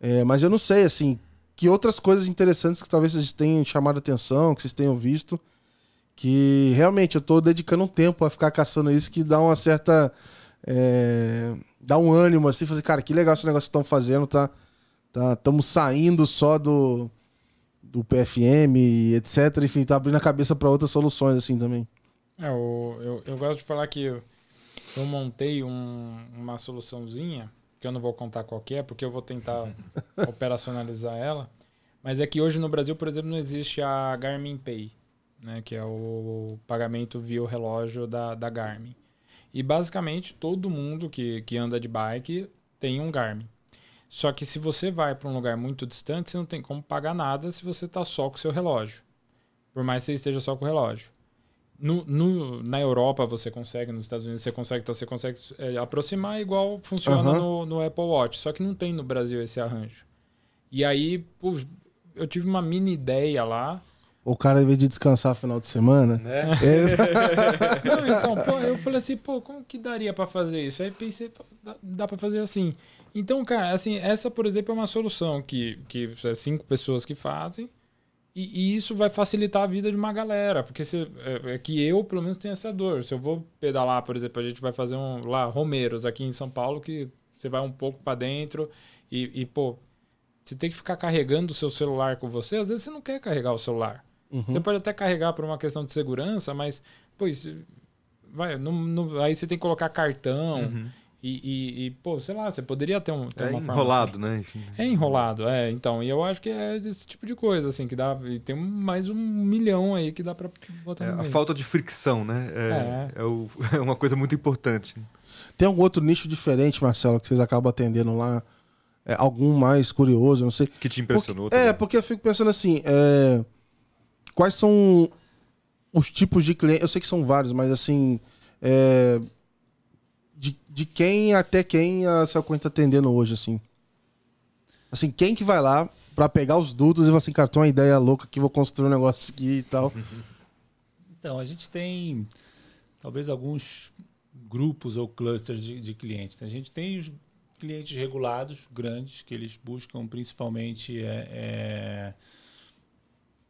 É, mas eu não sei assim que outras coisas interessantes que talvez vocês tenham chamado a atenção, que vocês tenham visto, que realmente eu estou dedicando um tempo a ficar caçando isso que dá uma certa é, dá um ânimo assim, fazer, cara, que legal esse negócio que estão fazendo, tá? Estamos tá, saindo só do, do PFM, etc. Enfim, tá abrindo a cabeça para outras soluções assim também. É, eu, eu, eu, gosto de falar que eu, eu montei um, uma soluçãozinha, que eu não vou contar qual é, porque eu vou tentar operacionalizar ela. Mas é que hoje no Brasil, por exemplo, não existe a Garmin Pay, né, que é o pagamento via o relógio da, da Garmin. E basicamente todo mundo que, que anda de bike tem um Garmin. Só que se você vai para um lugar muito distante, você não tem como pagar nada se você está só com o seu relógio. Por mais que você esteja só com o relógio. No, no, na Europa você consegue, nos Estados Unidos você consegue, então você consegue é, aproximar igual funciona Aham. no, no Apple Watch. Só que não tem no Brasil esse arranjo. E aí, pô, eu tive uma mini ideia lá. O cara, em vez de descansar final de semana, Né? é- Não, então, pô, eu falei assim, pô, como que daria pra fazer isso? Aí pensei, pô, dá, dá pra fazer assim. Então, cara, assim, essa, por exemplo, é uma solução que, que é cinco pessoas que fazem. E, e isso vai facilitar a vida de uma galera. Porque se, é, é que eu, pelo menos, tenho essa dor. Se eu vou pedalar, por exemplo, a gente vai fazer um lá, Romeiros, aqui em São Paulo, que você vai um pouco pra dentro e, e, pô, você tem que ficar carregando o seu celular com você. Às vezes você não quer carregar o celular. Você pode até carregar por uma questão de segurança, mas, pois, vai, não, não- aí você tem que colocar cartão Uhum. e, e- e, pô, sei lá, você poderia ter, um, ter É uma forma enrolado, né? Enfim. assim. É enrolado, é. Então, e eu acho que é esse tipo de coisa, assim, que dá. E tem mais um milhão aí que dá pra botar É, no a falta de fricção, né? É, é o- é uma coisa muito importante. né? tem algum outro nicho diferente, Marcelo, que vocês acabam atendendo lá? É, algum mais curioso, não sei. Que te impressionou. Porque- é, porque eu fico pensando assim, é, quais são os tipos de clientes? Eu sei que são vários, mas assim, é, de, de quem até quem a Celcoin tá atendendo hoje, assim? Assim, quem que vai lá pra pegar os dutos e falar assim, cara, tem uma ideia louca que vou construir um negócio aqui e tal. Então, a gente tem talvez alguns grupos ou clusters de, de clientes. A gente tem os clientes regulados, grandes, que eles buscam principalmente é, é,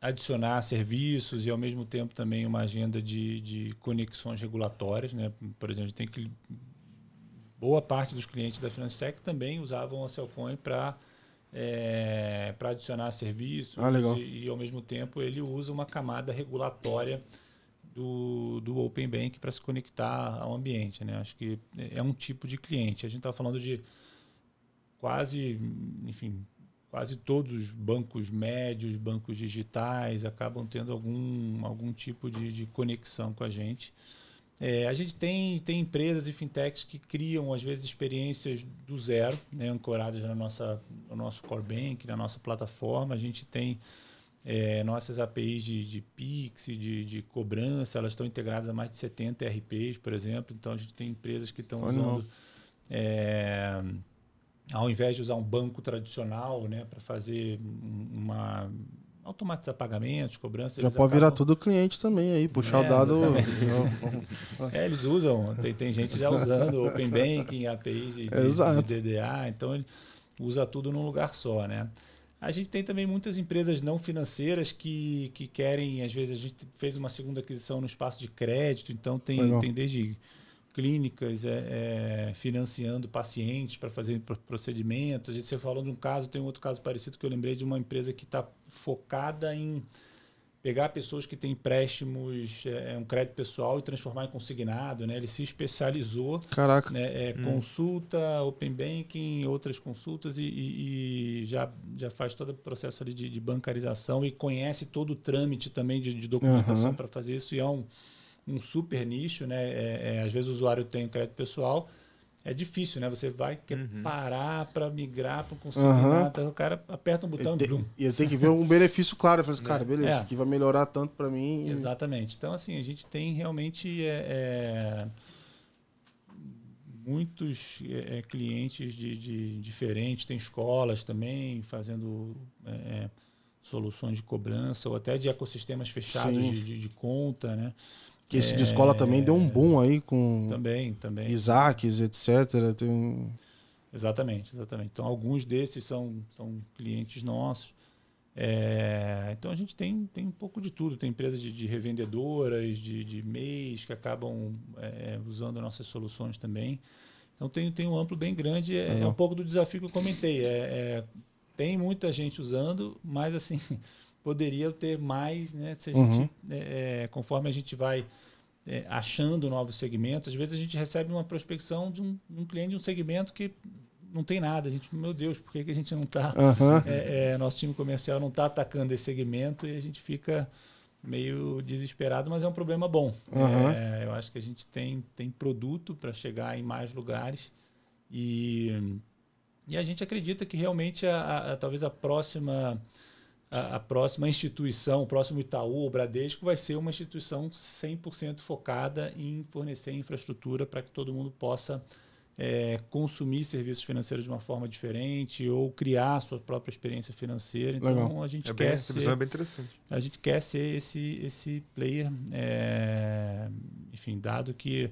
adicionar serviços e, ao mesmo tempo, também uma agenda de, de conexões regulatórias. Né? Por exemplo, a gente tem que boa parte dos clientes da Finansec também usavam a Cellcoin para é, para adicionar serviços Ah, legal. E, e, ao mesmo tempo ele usa uma camada regulatória do, do Open Bank para se conectar ao ambiente. Né? Acho que é um tipo de cliente. A gente está falando de quase, enfim, quase todos os bancos médios, bancos digitais acabam tendo algum, algum tipo de, de conexão com a gente. É, a gente tem, tem empresas e fintechs que criam, às vezes, experiências do zero, né, ancoradas na nossa, no nosso core bank, na nossa plataforma. A gente tem é, nossas APIs de, de Pix, de, de cobrança, elas estão integradas a mais de 70 RPs, por exemplo. Então, a gente tem empresas que estão usando, é, ao invés de usar um banco tradicional né, para fazer um- uma automatizar pagamentos, cobranças. Já pode virar acabam- tudo cliente também aí, puxar É, o dado. É, eles usam, tem, tem gente já usando Open Banking, APIs de, de, de DDA, então ele usa tudo num lugar só, né? A gente tem também muitas empresas não financeiras que, que querem, às vezes a gente fez uma segunda aquisição no espaço de crédito, então tem, Legal. tem desde clínicas é, é, financiando pacientes para fazer pro- procedimentos. Você falou de um caso, tem um outro caso parecido que eu lembrei de uma empresa que está focada em pegar pessoas que têm empréstimos, é, um crédito pessoal e transformar em consignado, né? Ele se especializou, Caraca. né? É, Consulta, open banking, outras consultas e, e- e já, já faz todo o processo ali de, de bancarização e conhece todo o trâmite também de, de documentação Aham. para fazer isso e é um, um super nicho, né? É, é, às vezes o usuário tem crédito pessoal, é difícil, né? Você vai quer parar para migrar para um consignado, então o cara aperta um botão Ele e tem-. E ele tem que ver um benefício claro. Eu falei assim, cara, beleza, É. isso aqui vai melhorar tanto pra mim. Exatamente. Então, assim, a gente tem realmente é, é, muitos é, é, clientes de, de diferentes, tem escolas também fazendo é, é, soluções de cobrança ou até de ecossistemas fechados de, de, de conta, né? Que esse de escola também deu um boom aí com Também, também. Isaacs, etc. Tem... Exatamente, exatamente. Então, alguns desses são, são clientes nossos. É, então, a gente tem, tem um pouco de tudo. Tem empresas de, de revendedoras, de, de MEIs, que acabam é, usando nossas soluções também. Então, tem, tem um amplo bem grande. É, é um pouco do desafio que eu comentei. É, é, tem muita gente usando, mas, assim, poderia ter mais, né? Se a Uhum. gente, é, é, conforme a gente vai é, achando novos segmentos, às vezes a gente recebe uma prospecção de um, um cliente de um segmento que não tem nada. A gente, meu Deus, por que, que a gente não está. Aham. É, é, nosso time comercial não está atacando esse segmento e a gente fica meio desesperado, mas é um problema bom. Uhum. Eu acho que a gente tem, tem produto para chegar em mais lugares e, e a gente acredita que realmente a, a talvez a próxima a, a, próxima instituição, o próximo Itaú, o Bradesco, vai ser uma instituição 100% focada em fornecer infraestrutura para que todo mundo possa é, consumir serviços financeiros de uma forma diferente ou criar a sua própria experiência financeira. Então Legal. a gente É quer bem, ser, é bem interessante. a gente quer ser esse esse player, é, enfim, dado que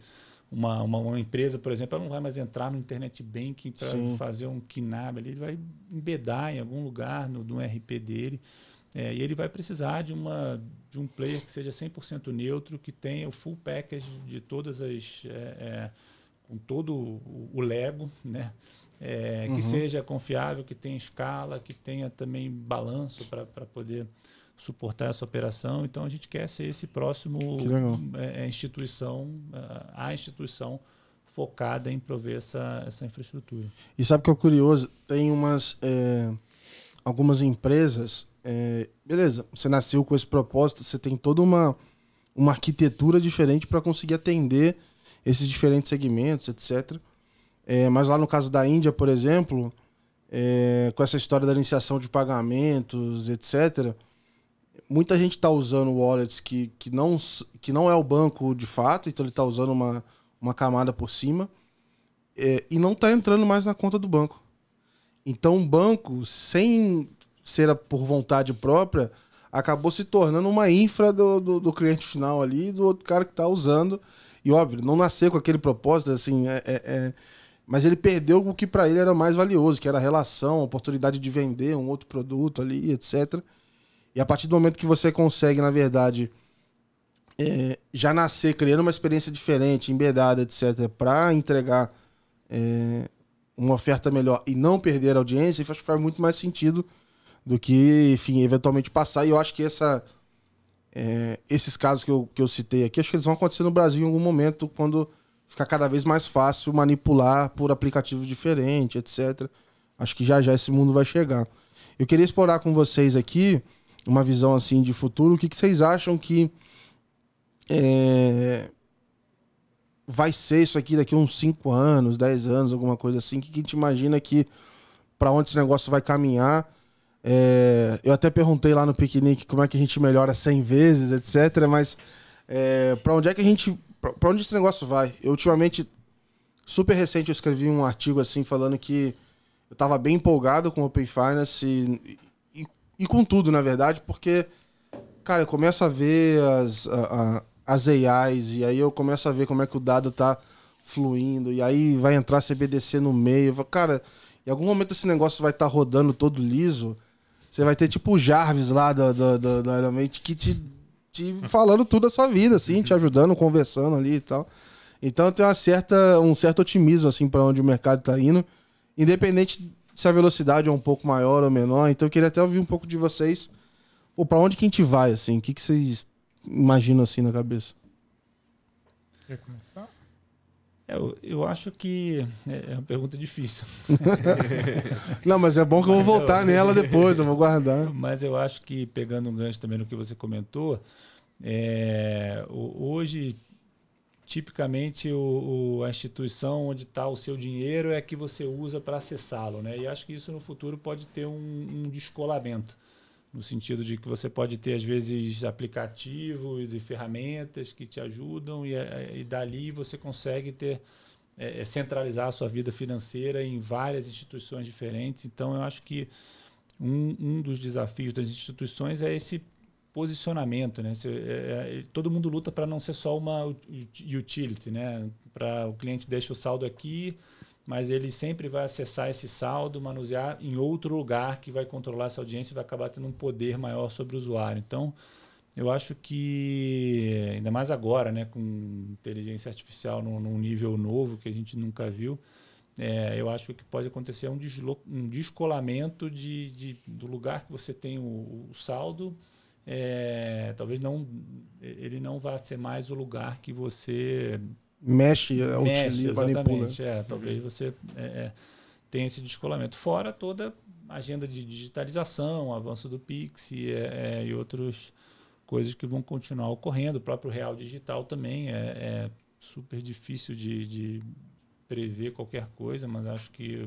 uma, uma, uma empresa, por exemplo, ela não vai mais entrar no internet banking para fazer um KNAB ali, ele vai embedar em algum lugar no, no RP dele. é, e ele vai precisar de, uma, de um player que seja 100% neutro, que tenha o full package de todas as. é, é, com todo o, o Lego, né? É, Uhum. que seja confiável, que tenha escala, que tenha também balanço para poder suportar essa operação. Então a gente quer ser esse próximo é, é, instituição, é, a instituição focada em prover essa, essa infraestrutura. E sabe o que é curioso? Tem umas. é, algumas empresas. é, beleza, você nasceu com esse propósito, você tem toda uma, uma arquitetura diferente para conseguir atender esses diferentes segmentos, etc. É, mas lá no caso da Índia, por exemplo, é, com essa história da iniciação de pagamentos, etc., muita gente está usando wallets que, que, não, que não é o banco de fato, então ele está usando uma, uma camada por cima é, e não está entrando mais na conta do banco. Então o banco, sem ser por vontade própria, acabou se tornando uma infra do, do, do cliente final ali, do outro cara que está usando. E óbvio, não nasceu com aquele propósito, assim, é, é- é- mas ele perdeu o que para ele era mais valioso, que era a relação, a oportunidade de vender um outro produto ali, etc. E a partir do momento que você consegue, na verdade, é, já nascer criando uma experiência diferente, embedada, etc., para entregar é, uma oferta melhor e não perder a audiência, faz, muito mais sentido do que, enfim, eventualmente passar. E eu acho que essa, é, esses casos que eu, que eu citei aqui, acho que eles vão acontecer no Brasil em algum momento, quando ficar cada vez mais fácil manipular por aplicativos diferentes, etc. Acho que já já esse mundo vai chegar. Eu queria explorar com vocês aqui uma visão assim de futuro. O que, que vocês acham que é, vai ser isso aqui daqui uns 5 anos, 10 anos, alguma coisa assim? O que, que a gente imagina que para onde esse negócio vai caminhar? É, eu até perguntei lá no piquenique como é que a gente melhora 100 vezes, etc. Mas é, para onde é que a gente. Para onde esse negócio vai? Eu, ultimamente, super recente, eu escrevi um artigo assim falando que eu tava bem empolgado com o Open Finance e, e, com tudo, na verdade, porque, cara, eu começo a ver as, a- a- as AIs e aí eu começo a ver como é que o dado tá fluindo e aí vai entrar CBDC no meio. Falo, Cara, em algum momento esse negócio vai estar rodando todo liso. Você vai ter tipo o Jarvis lá Iron Man que te, te falando tudo da sua vida, assim, te ajudando, conversando ali e tal. Então tem uma certa, um certo otimismo assim para onde o mercado está indo, independente se a velocidade é um pouco maior ou menor. Então eu queria até ouvir um pouco de vocês, para onde que a gente vai assim? O que, que vocês imaginam assim na cabeça? Quer começar? É, Eu, eu acho que é é uma pergunta difícil, Não, mas é bom que eu vou voltar nela depois, eu vou guardar. mas eu acho que pegando um gancho também no que você comentou, é, hoje tipicamente o, o- a instituição onde está o seu dinheiro é que você usa para acessá-lo, né? E acho que isso no futuro pode ter um, um descolamento no sentido de que você pode ter às vezes aplicativos e ferramentas que te ajudam e, eh, e dali você consegue ter eh, eh, centralizar a sua vida financeira em várias instituições diferentes. Então eu acho que um, um dos desafios das instituições é esse posicionamento, né? Se, é, é, todo mundo luta para não ser só uma ut- utility, né? Para o cliente deixa o saldo aqui, mas ele sempre vai acessar esse saldo, manusear em outro lugar que vai controlar essa audiência e vai acabar tendo um poder maior sobre o usuário. Então, eu acho que, ainda mais agora, né, com inteligência artificial num, num nível novo que a gente nunca viu, é, eu acho que pode acontecer um, um descolamento de, de- do lugar que você tem o, o saldo. É, talvez não ele não vá ser mais o lugar que você Mexe, mexe, utiliza, manipula. exatamente. É, talvez você é, é, tenha esse descolamento. Fora toda a agenda de digitalização, avanço do Pix e, é, é, e outros, coisas que vão continuar ocorrendo. O próprio real digital também é, é super difícil de, de, prever qualquer coisa, mas acho que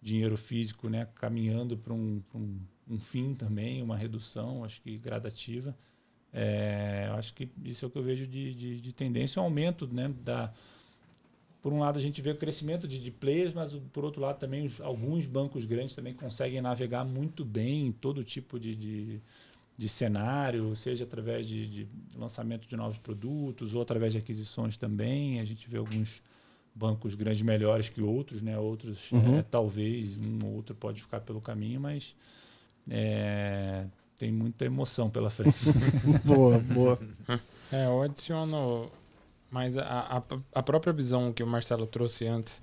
dinheiro físico né, caminhando para um, um, um, fim também, uma redução, acho que gradativa. É, acho que isso é o que eu vejo de, de, de tendência, um aumento né, da por um lado a gente vê o crescimento de, de players, mas por outro lado também os, alguns bancos grandes também conseguem navegar muito bem em todo tipo de, de, de cenário, seja através de, de, lançamento de novos produtos ou através de aquisições também. A gente vê alguns bancos grandes melhores que outros, né? Outros uhum. é, talvez um ou outro pode ficar pelo caminho, mas é, tem muita emoção pela frente. boa, boa. É, eu adiciono mas a, a, a, própria visão que o Marcelo trouxe antes,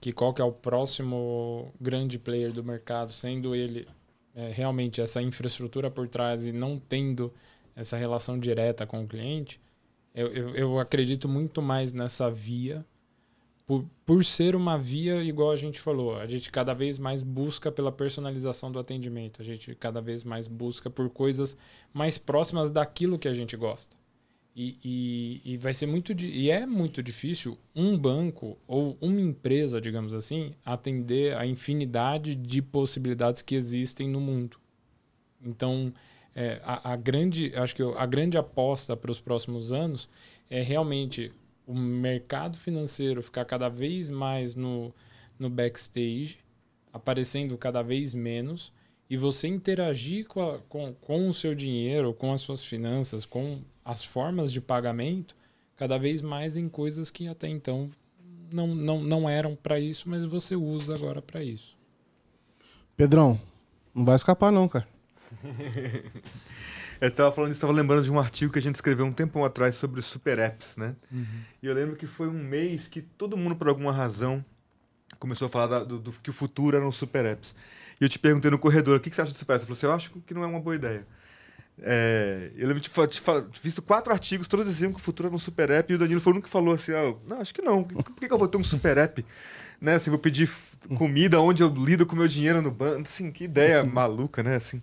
que qual que é o próximo grande player do mercado, sendo ele é, realmente essa infraestrutura por trás e não tendo essa relação direta com o cliente, eu, eu, eu acredito muito mais nessa via, por, por ser uma via, igual a gente falou, a gente cada vez mais busca pela personalização do atendimento, a gente cada vez mais busca por coisas mais próximas daquilo que a gente gosta. E, e, e, vai ser muito e é muito difícil um banco ou uma empresa, digamos assim, atender a infinidade de possibilidades que existem no mundo. Então, é, a, a, grande, acho que a grande aposta para os próximos anos é realmente o mercado financeiro ficar cada vez mais no, no backstage, aparecendo cada vez menos, e você interagir com, a, com, com o seu dinheiro, com as suas finanças, com as formas de pagamento cada vez mais em coisas que até então não, não, não eram para isso, mas você usa agora para isso. Pedrão, não vai escapar não, cara. eu estava falando, estava lembrando de um artigo que a gente escreveu um tempão atrás sobre super apps, né? Uhum. E eu lembro que foi um mês que todo mundo por alguma razão começou a falar da, do, do, que o futuro eram super apps. E eu te perguntei no corredor, o que, que você acha de super apps? Você falou assim, eu acho que não é uma boa ideia. É, eu lembro de visto quatro artigos, todos diziam que o futuro era um super app, e o Danilo foi o único que falou assim: ah, não, acho que não. Por que, que eu vou ter um super app? né? Assim, vou pedir comida onde eu lido com meu dinheiro no banco. Assim, que ideia maluca, né? Assim,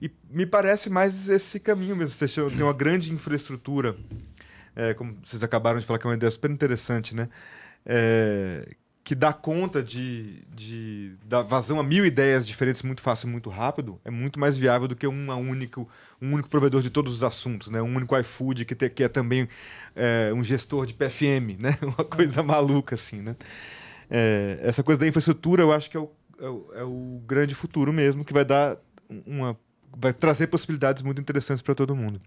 e me parece mais esse caminho mesmo. Você tem uma grande infraestrutura, é, como vocês acabaram de falar, que é uma ideia super interessante, né? É, que dá conta de, de dar vazão a mil ideias diferentes muito fácil e muito rápido, é muito mais viável do que uma único, um único provedor de todos os assuntos, né? Um único iFood que, te, que é também é, um gestor de PFM, né? Uma coisa maluca assim, né? É, essa coisa da infraestrutura, eu acho que é o, é o, é o grande futuro mesmo, que vai dar uma vai trazer possibilidades muito interessantes para todo mundo.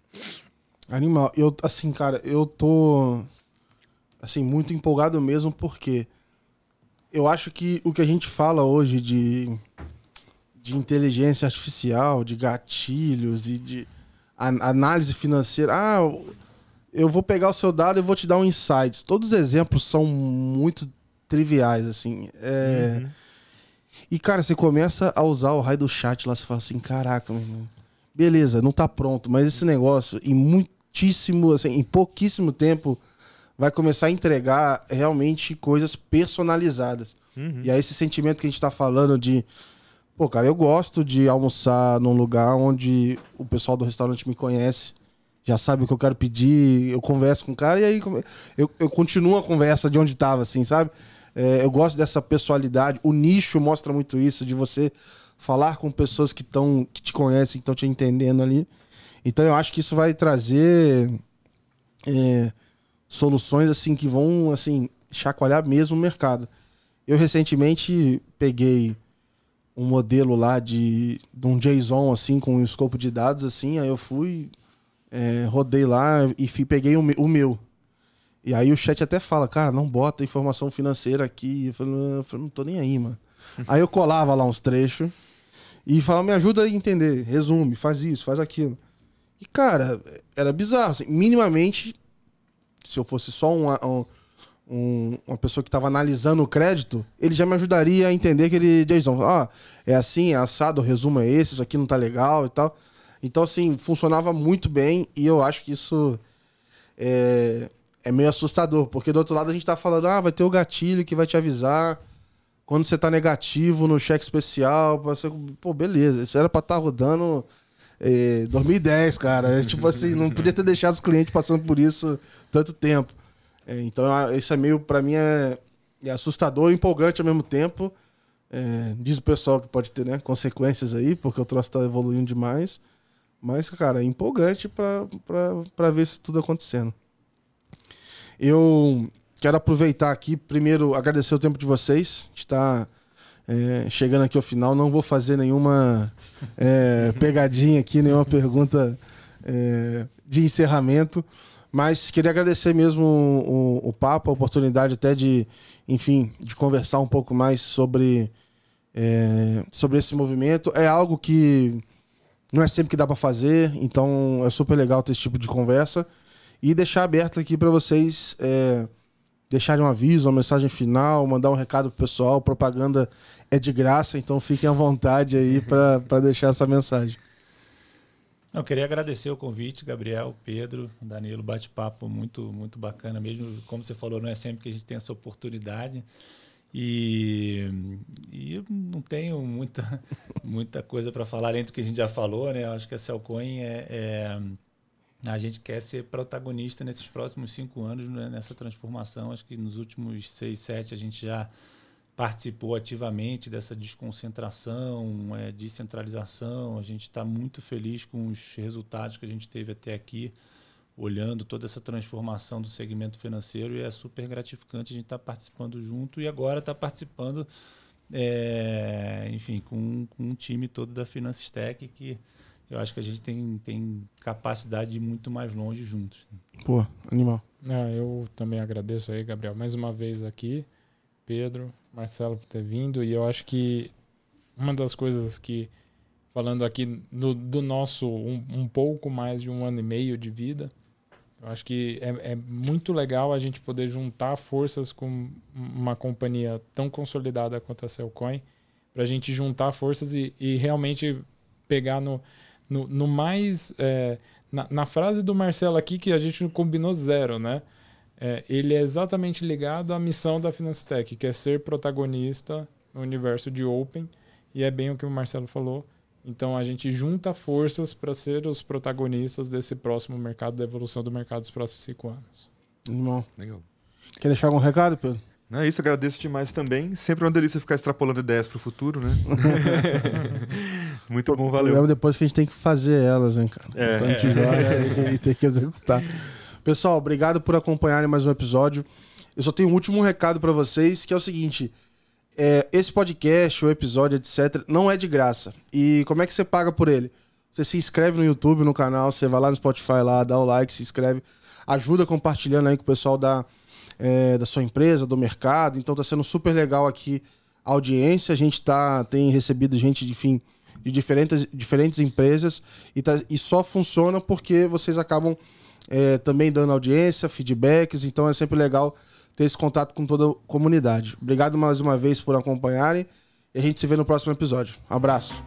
Animal, eu assim, cara, eu tô assim muito empolgado mesmo porque eu acho que o que a gente fala hoje de, de inteligência artificial, de gatilhos e de análise financeira. Ah, eu vou pegar o seu dado e vou te dar um insight. Todos os exemplos são muito triviais, assim. É... Uhum. E, cara, você começa a usar o raio do chat lá, você fala assim, caraca, beleza, não tá pronto, mas esse negócio, em muitíssimo, assim, em pouquíssimo tempo, vai começar a entregar realmente coisas personalizadas. Uhum. E aí esse sentimento que a gente está falando de Pô, cara, eu gosto de almoçar num lugar onde o pessoal do restaurante me conhece, já sabe o que eu quero pedir, eu converso com o cara e aí eu, eu continuo a conversa de onde estava, assim, sabe? É, eu gosto dessa pessoalidade. O nicho mostra muito isso, de você falar com pessoas que, tão, que te conhecem, que estão te entendendo ali. Então eu acho que isso vai trazer. É, soluções assim que vão assim chacoalhar mesmo o mercado. Eu recentemente peguei um modelo lá de, de um JSON assim com um escopo de dados assim, aí eu fui é, rodei lá e fui, peguei o, o, meu. E aí o chat até fala, cara, não bota informação financeira aqui. Eu falei, não, eu falei, não tô nem aí, mano. aí eu colava lá uns trechos e falava, me ajuda a entender, resume, faz isso, faz aquilo. E, cara, era bizarro. Assim, minimamente se eu fosse só um, um, uma pessoa que estava analisando o crédito, ele já me ajudaria a entender que ele, Jason, ah, é assim, é assado, o resumo é esse, isso aqui não tá legal e tal. Então, assim, funcionava muito bem e eu acho que isso é, é meio assustador, porque do outro lado a gente tá falando, ah, vai ter o gatilho que vai te avisar quando você tá negativo no cheque especial. Você... Pô, beleza, isso era pra estar tá rodando É, 2010, cara. É, tipo assim, não podia ter deixado os clientes passando por isso tanto tempo. É, então, isso é meio, para mim, é, é, assustador e empolgante ao mesmo tempo. É, diz o pessoal que pode ter né, consequências aí, porque o troço tá evoluindo demais. Mas, cara, é empolgante para ver isso tudo acontecendo. Eu quero aproveitar aqui, primeiro, agradecer o tempo de vocês. Está é, chegando aqui ao final, não vou fazer nenhuma é, pegadinha aqui, nenhuma pergunta é, de encerramento. Mas queria agradecer mesmo o, o, o, papo, a oportunidade até de, enfim, de conversar um pouco mais sobre, é, sobre esse movimento. É algo que não é sempre que dá para fazer, então é super legal ter esse tipo de conversa. E deixar aberto aqui para vocês é, deixarem um aviso, uma mensagem final, mandar um recado pro pessoal. Propaganda é de graça, então fiquem à vontade aí para deixar essa mensagem. Eu queria agradecer o convite, Gabriel, Pedro, Danilo, bate-papo muito, muito bacana mesmo. Como você falou, não é sempre que a gente tem essa oportunidade. E, e eu não tenho muita, muita coisa para falar além do que a gente já falou, né? Eu acho que a Celcoin é, é, a gente quer ser protagonista nesses próximos cinco anos né? nessa transformação. Acho que nos últimos seis, sete a gente já participou ativamente dessa desconcentração, é, descentralização. A gente está muito feliz com os resultados que a gente teve até aqui olhando toda essa transformação do segmento financeiro e é super gratificante a gente estar tá participando junto e agora está participando, é, enfim, com, com um time todo da Finances Tech que eu acho que a gente tem, tem capacidade de ir muito mais longe juntos. Pô, animal. Ah, eu também agradeço aí, Gabriel, mais uma vez aqui, Pedro, Marcelo por ter vindo e eu acho que uma das coisas que falando aqui do, do nosso um, um pouco mais de um ano e meio de vida eu acho que é, é, muito legal a gente poder juntar forças com uma companhia tão consolidada quanto a Cellcoin, para a gente juntar forças e, e realmente pegar no, no, no mais. É, na, na, frase do Marcelo aqui, que a gente combinou zero, né? É, ele é exatamente ligado à missão da Finanstech, que é ser protagonista no universo de Open, e é bem o que o Marcelo falou então a gente junta forças para ser os protagonistas desse próximo mercado, da evolução do mercado dos próximos cinco anos. Irmão. Legal. Quer deixar algum recado, Pedro? Não, é isso, agradeço demais também. Sempre uma delícia ficar extrapolando ideias para o futuro, né? Muito bom, valeu. depois que a gente tem que fazer elas, hein, cara? É. Então a gente joga e tem que executar. Pessoal, obrigado por acompanharem mais um episódio. Eu só tenho um último recado para vocês, que é o seguinte: é, esse podcast, o episódio, etc., não é de graça. E como é que você paga por ele? Você se inscreve no YouTube, no canal, você vai lá no Spotify, lá, dá o like, se inscreve, ajuda compartilhando aí com o pessoal da, é, da sua empresa, do mercado. Então tá sendo super legal aqui a audiência. A gente tá, tem recebido gente, enfim, de diferentes, diferentes empresas e, tá, e só funciona porque vocês acabam é, também dando audiência, feedbacks. Então é sempre legal ter esse contato com toda a comunidade. Obrigado mais uma vez por acompanharem e a gente se vê no próximo episódio. Abraço.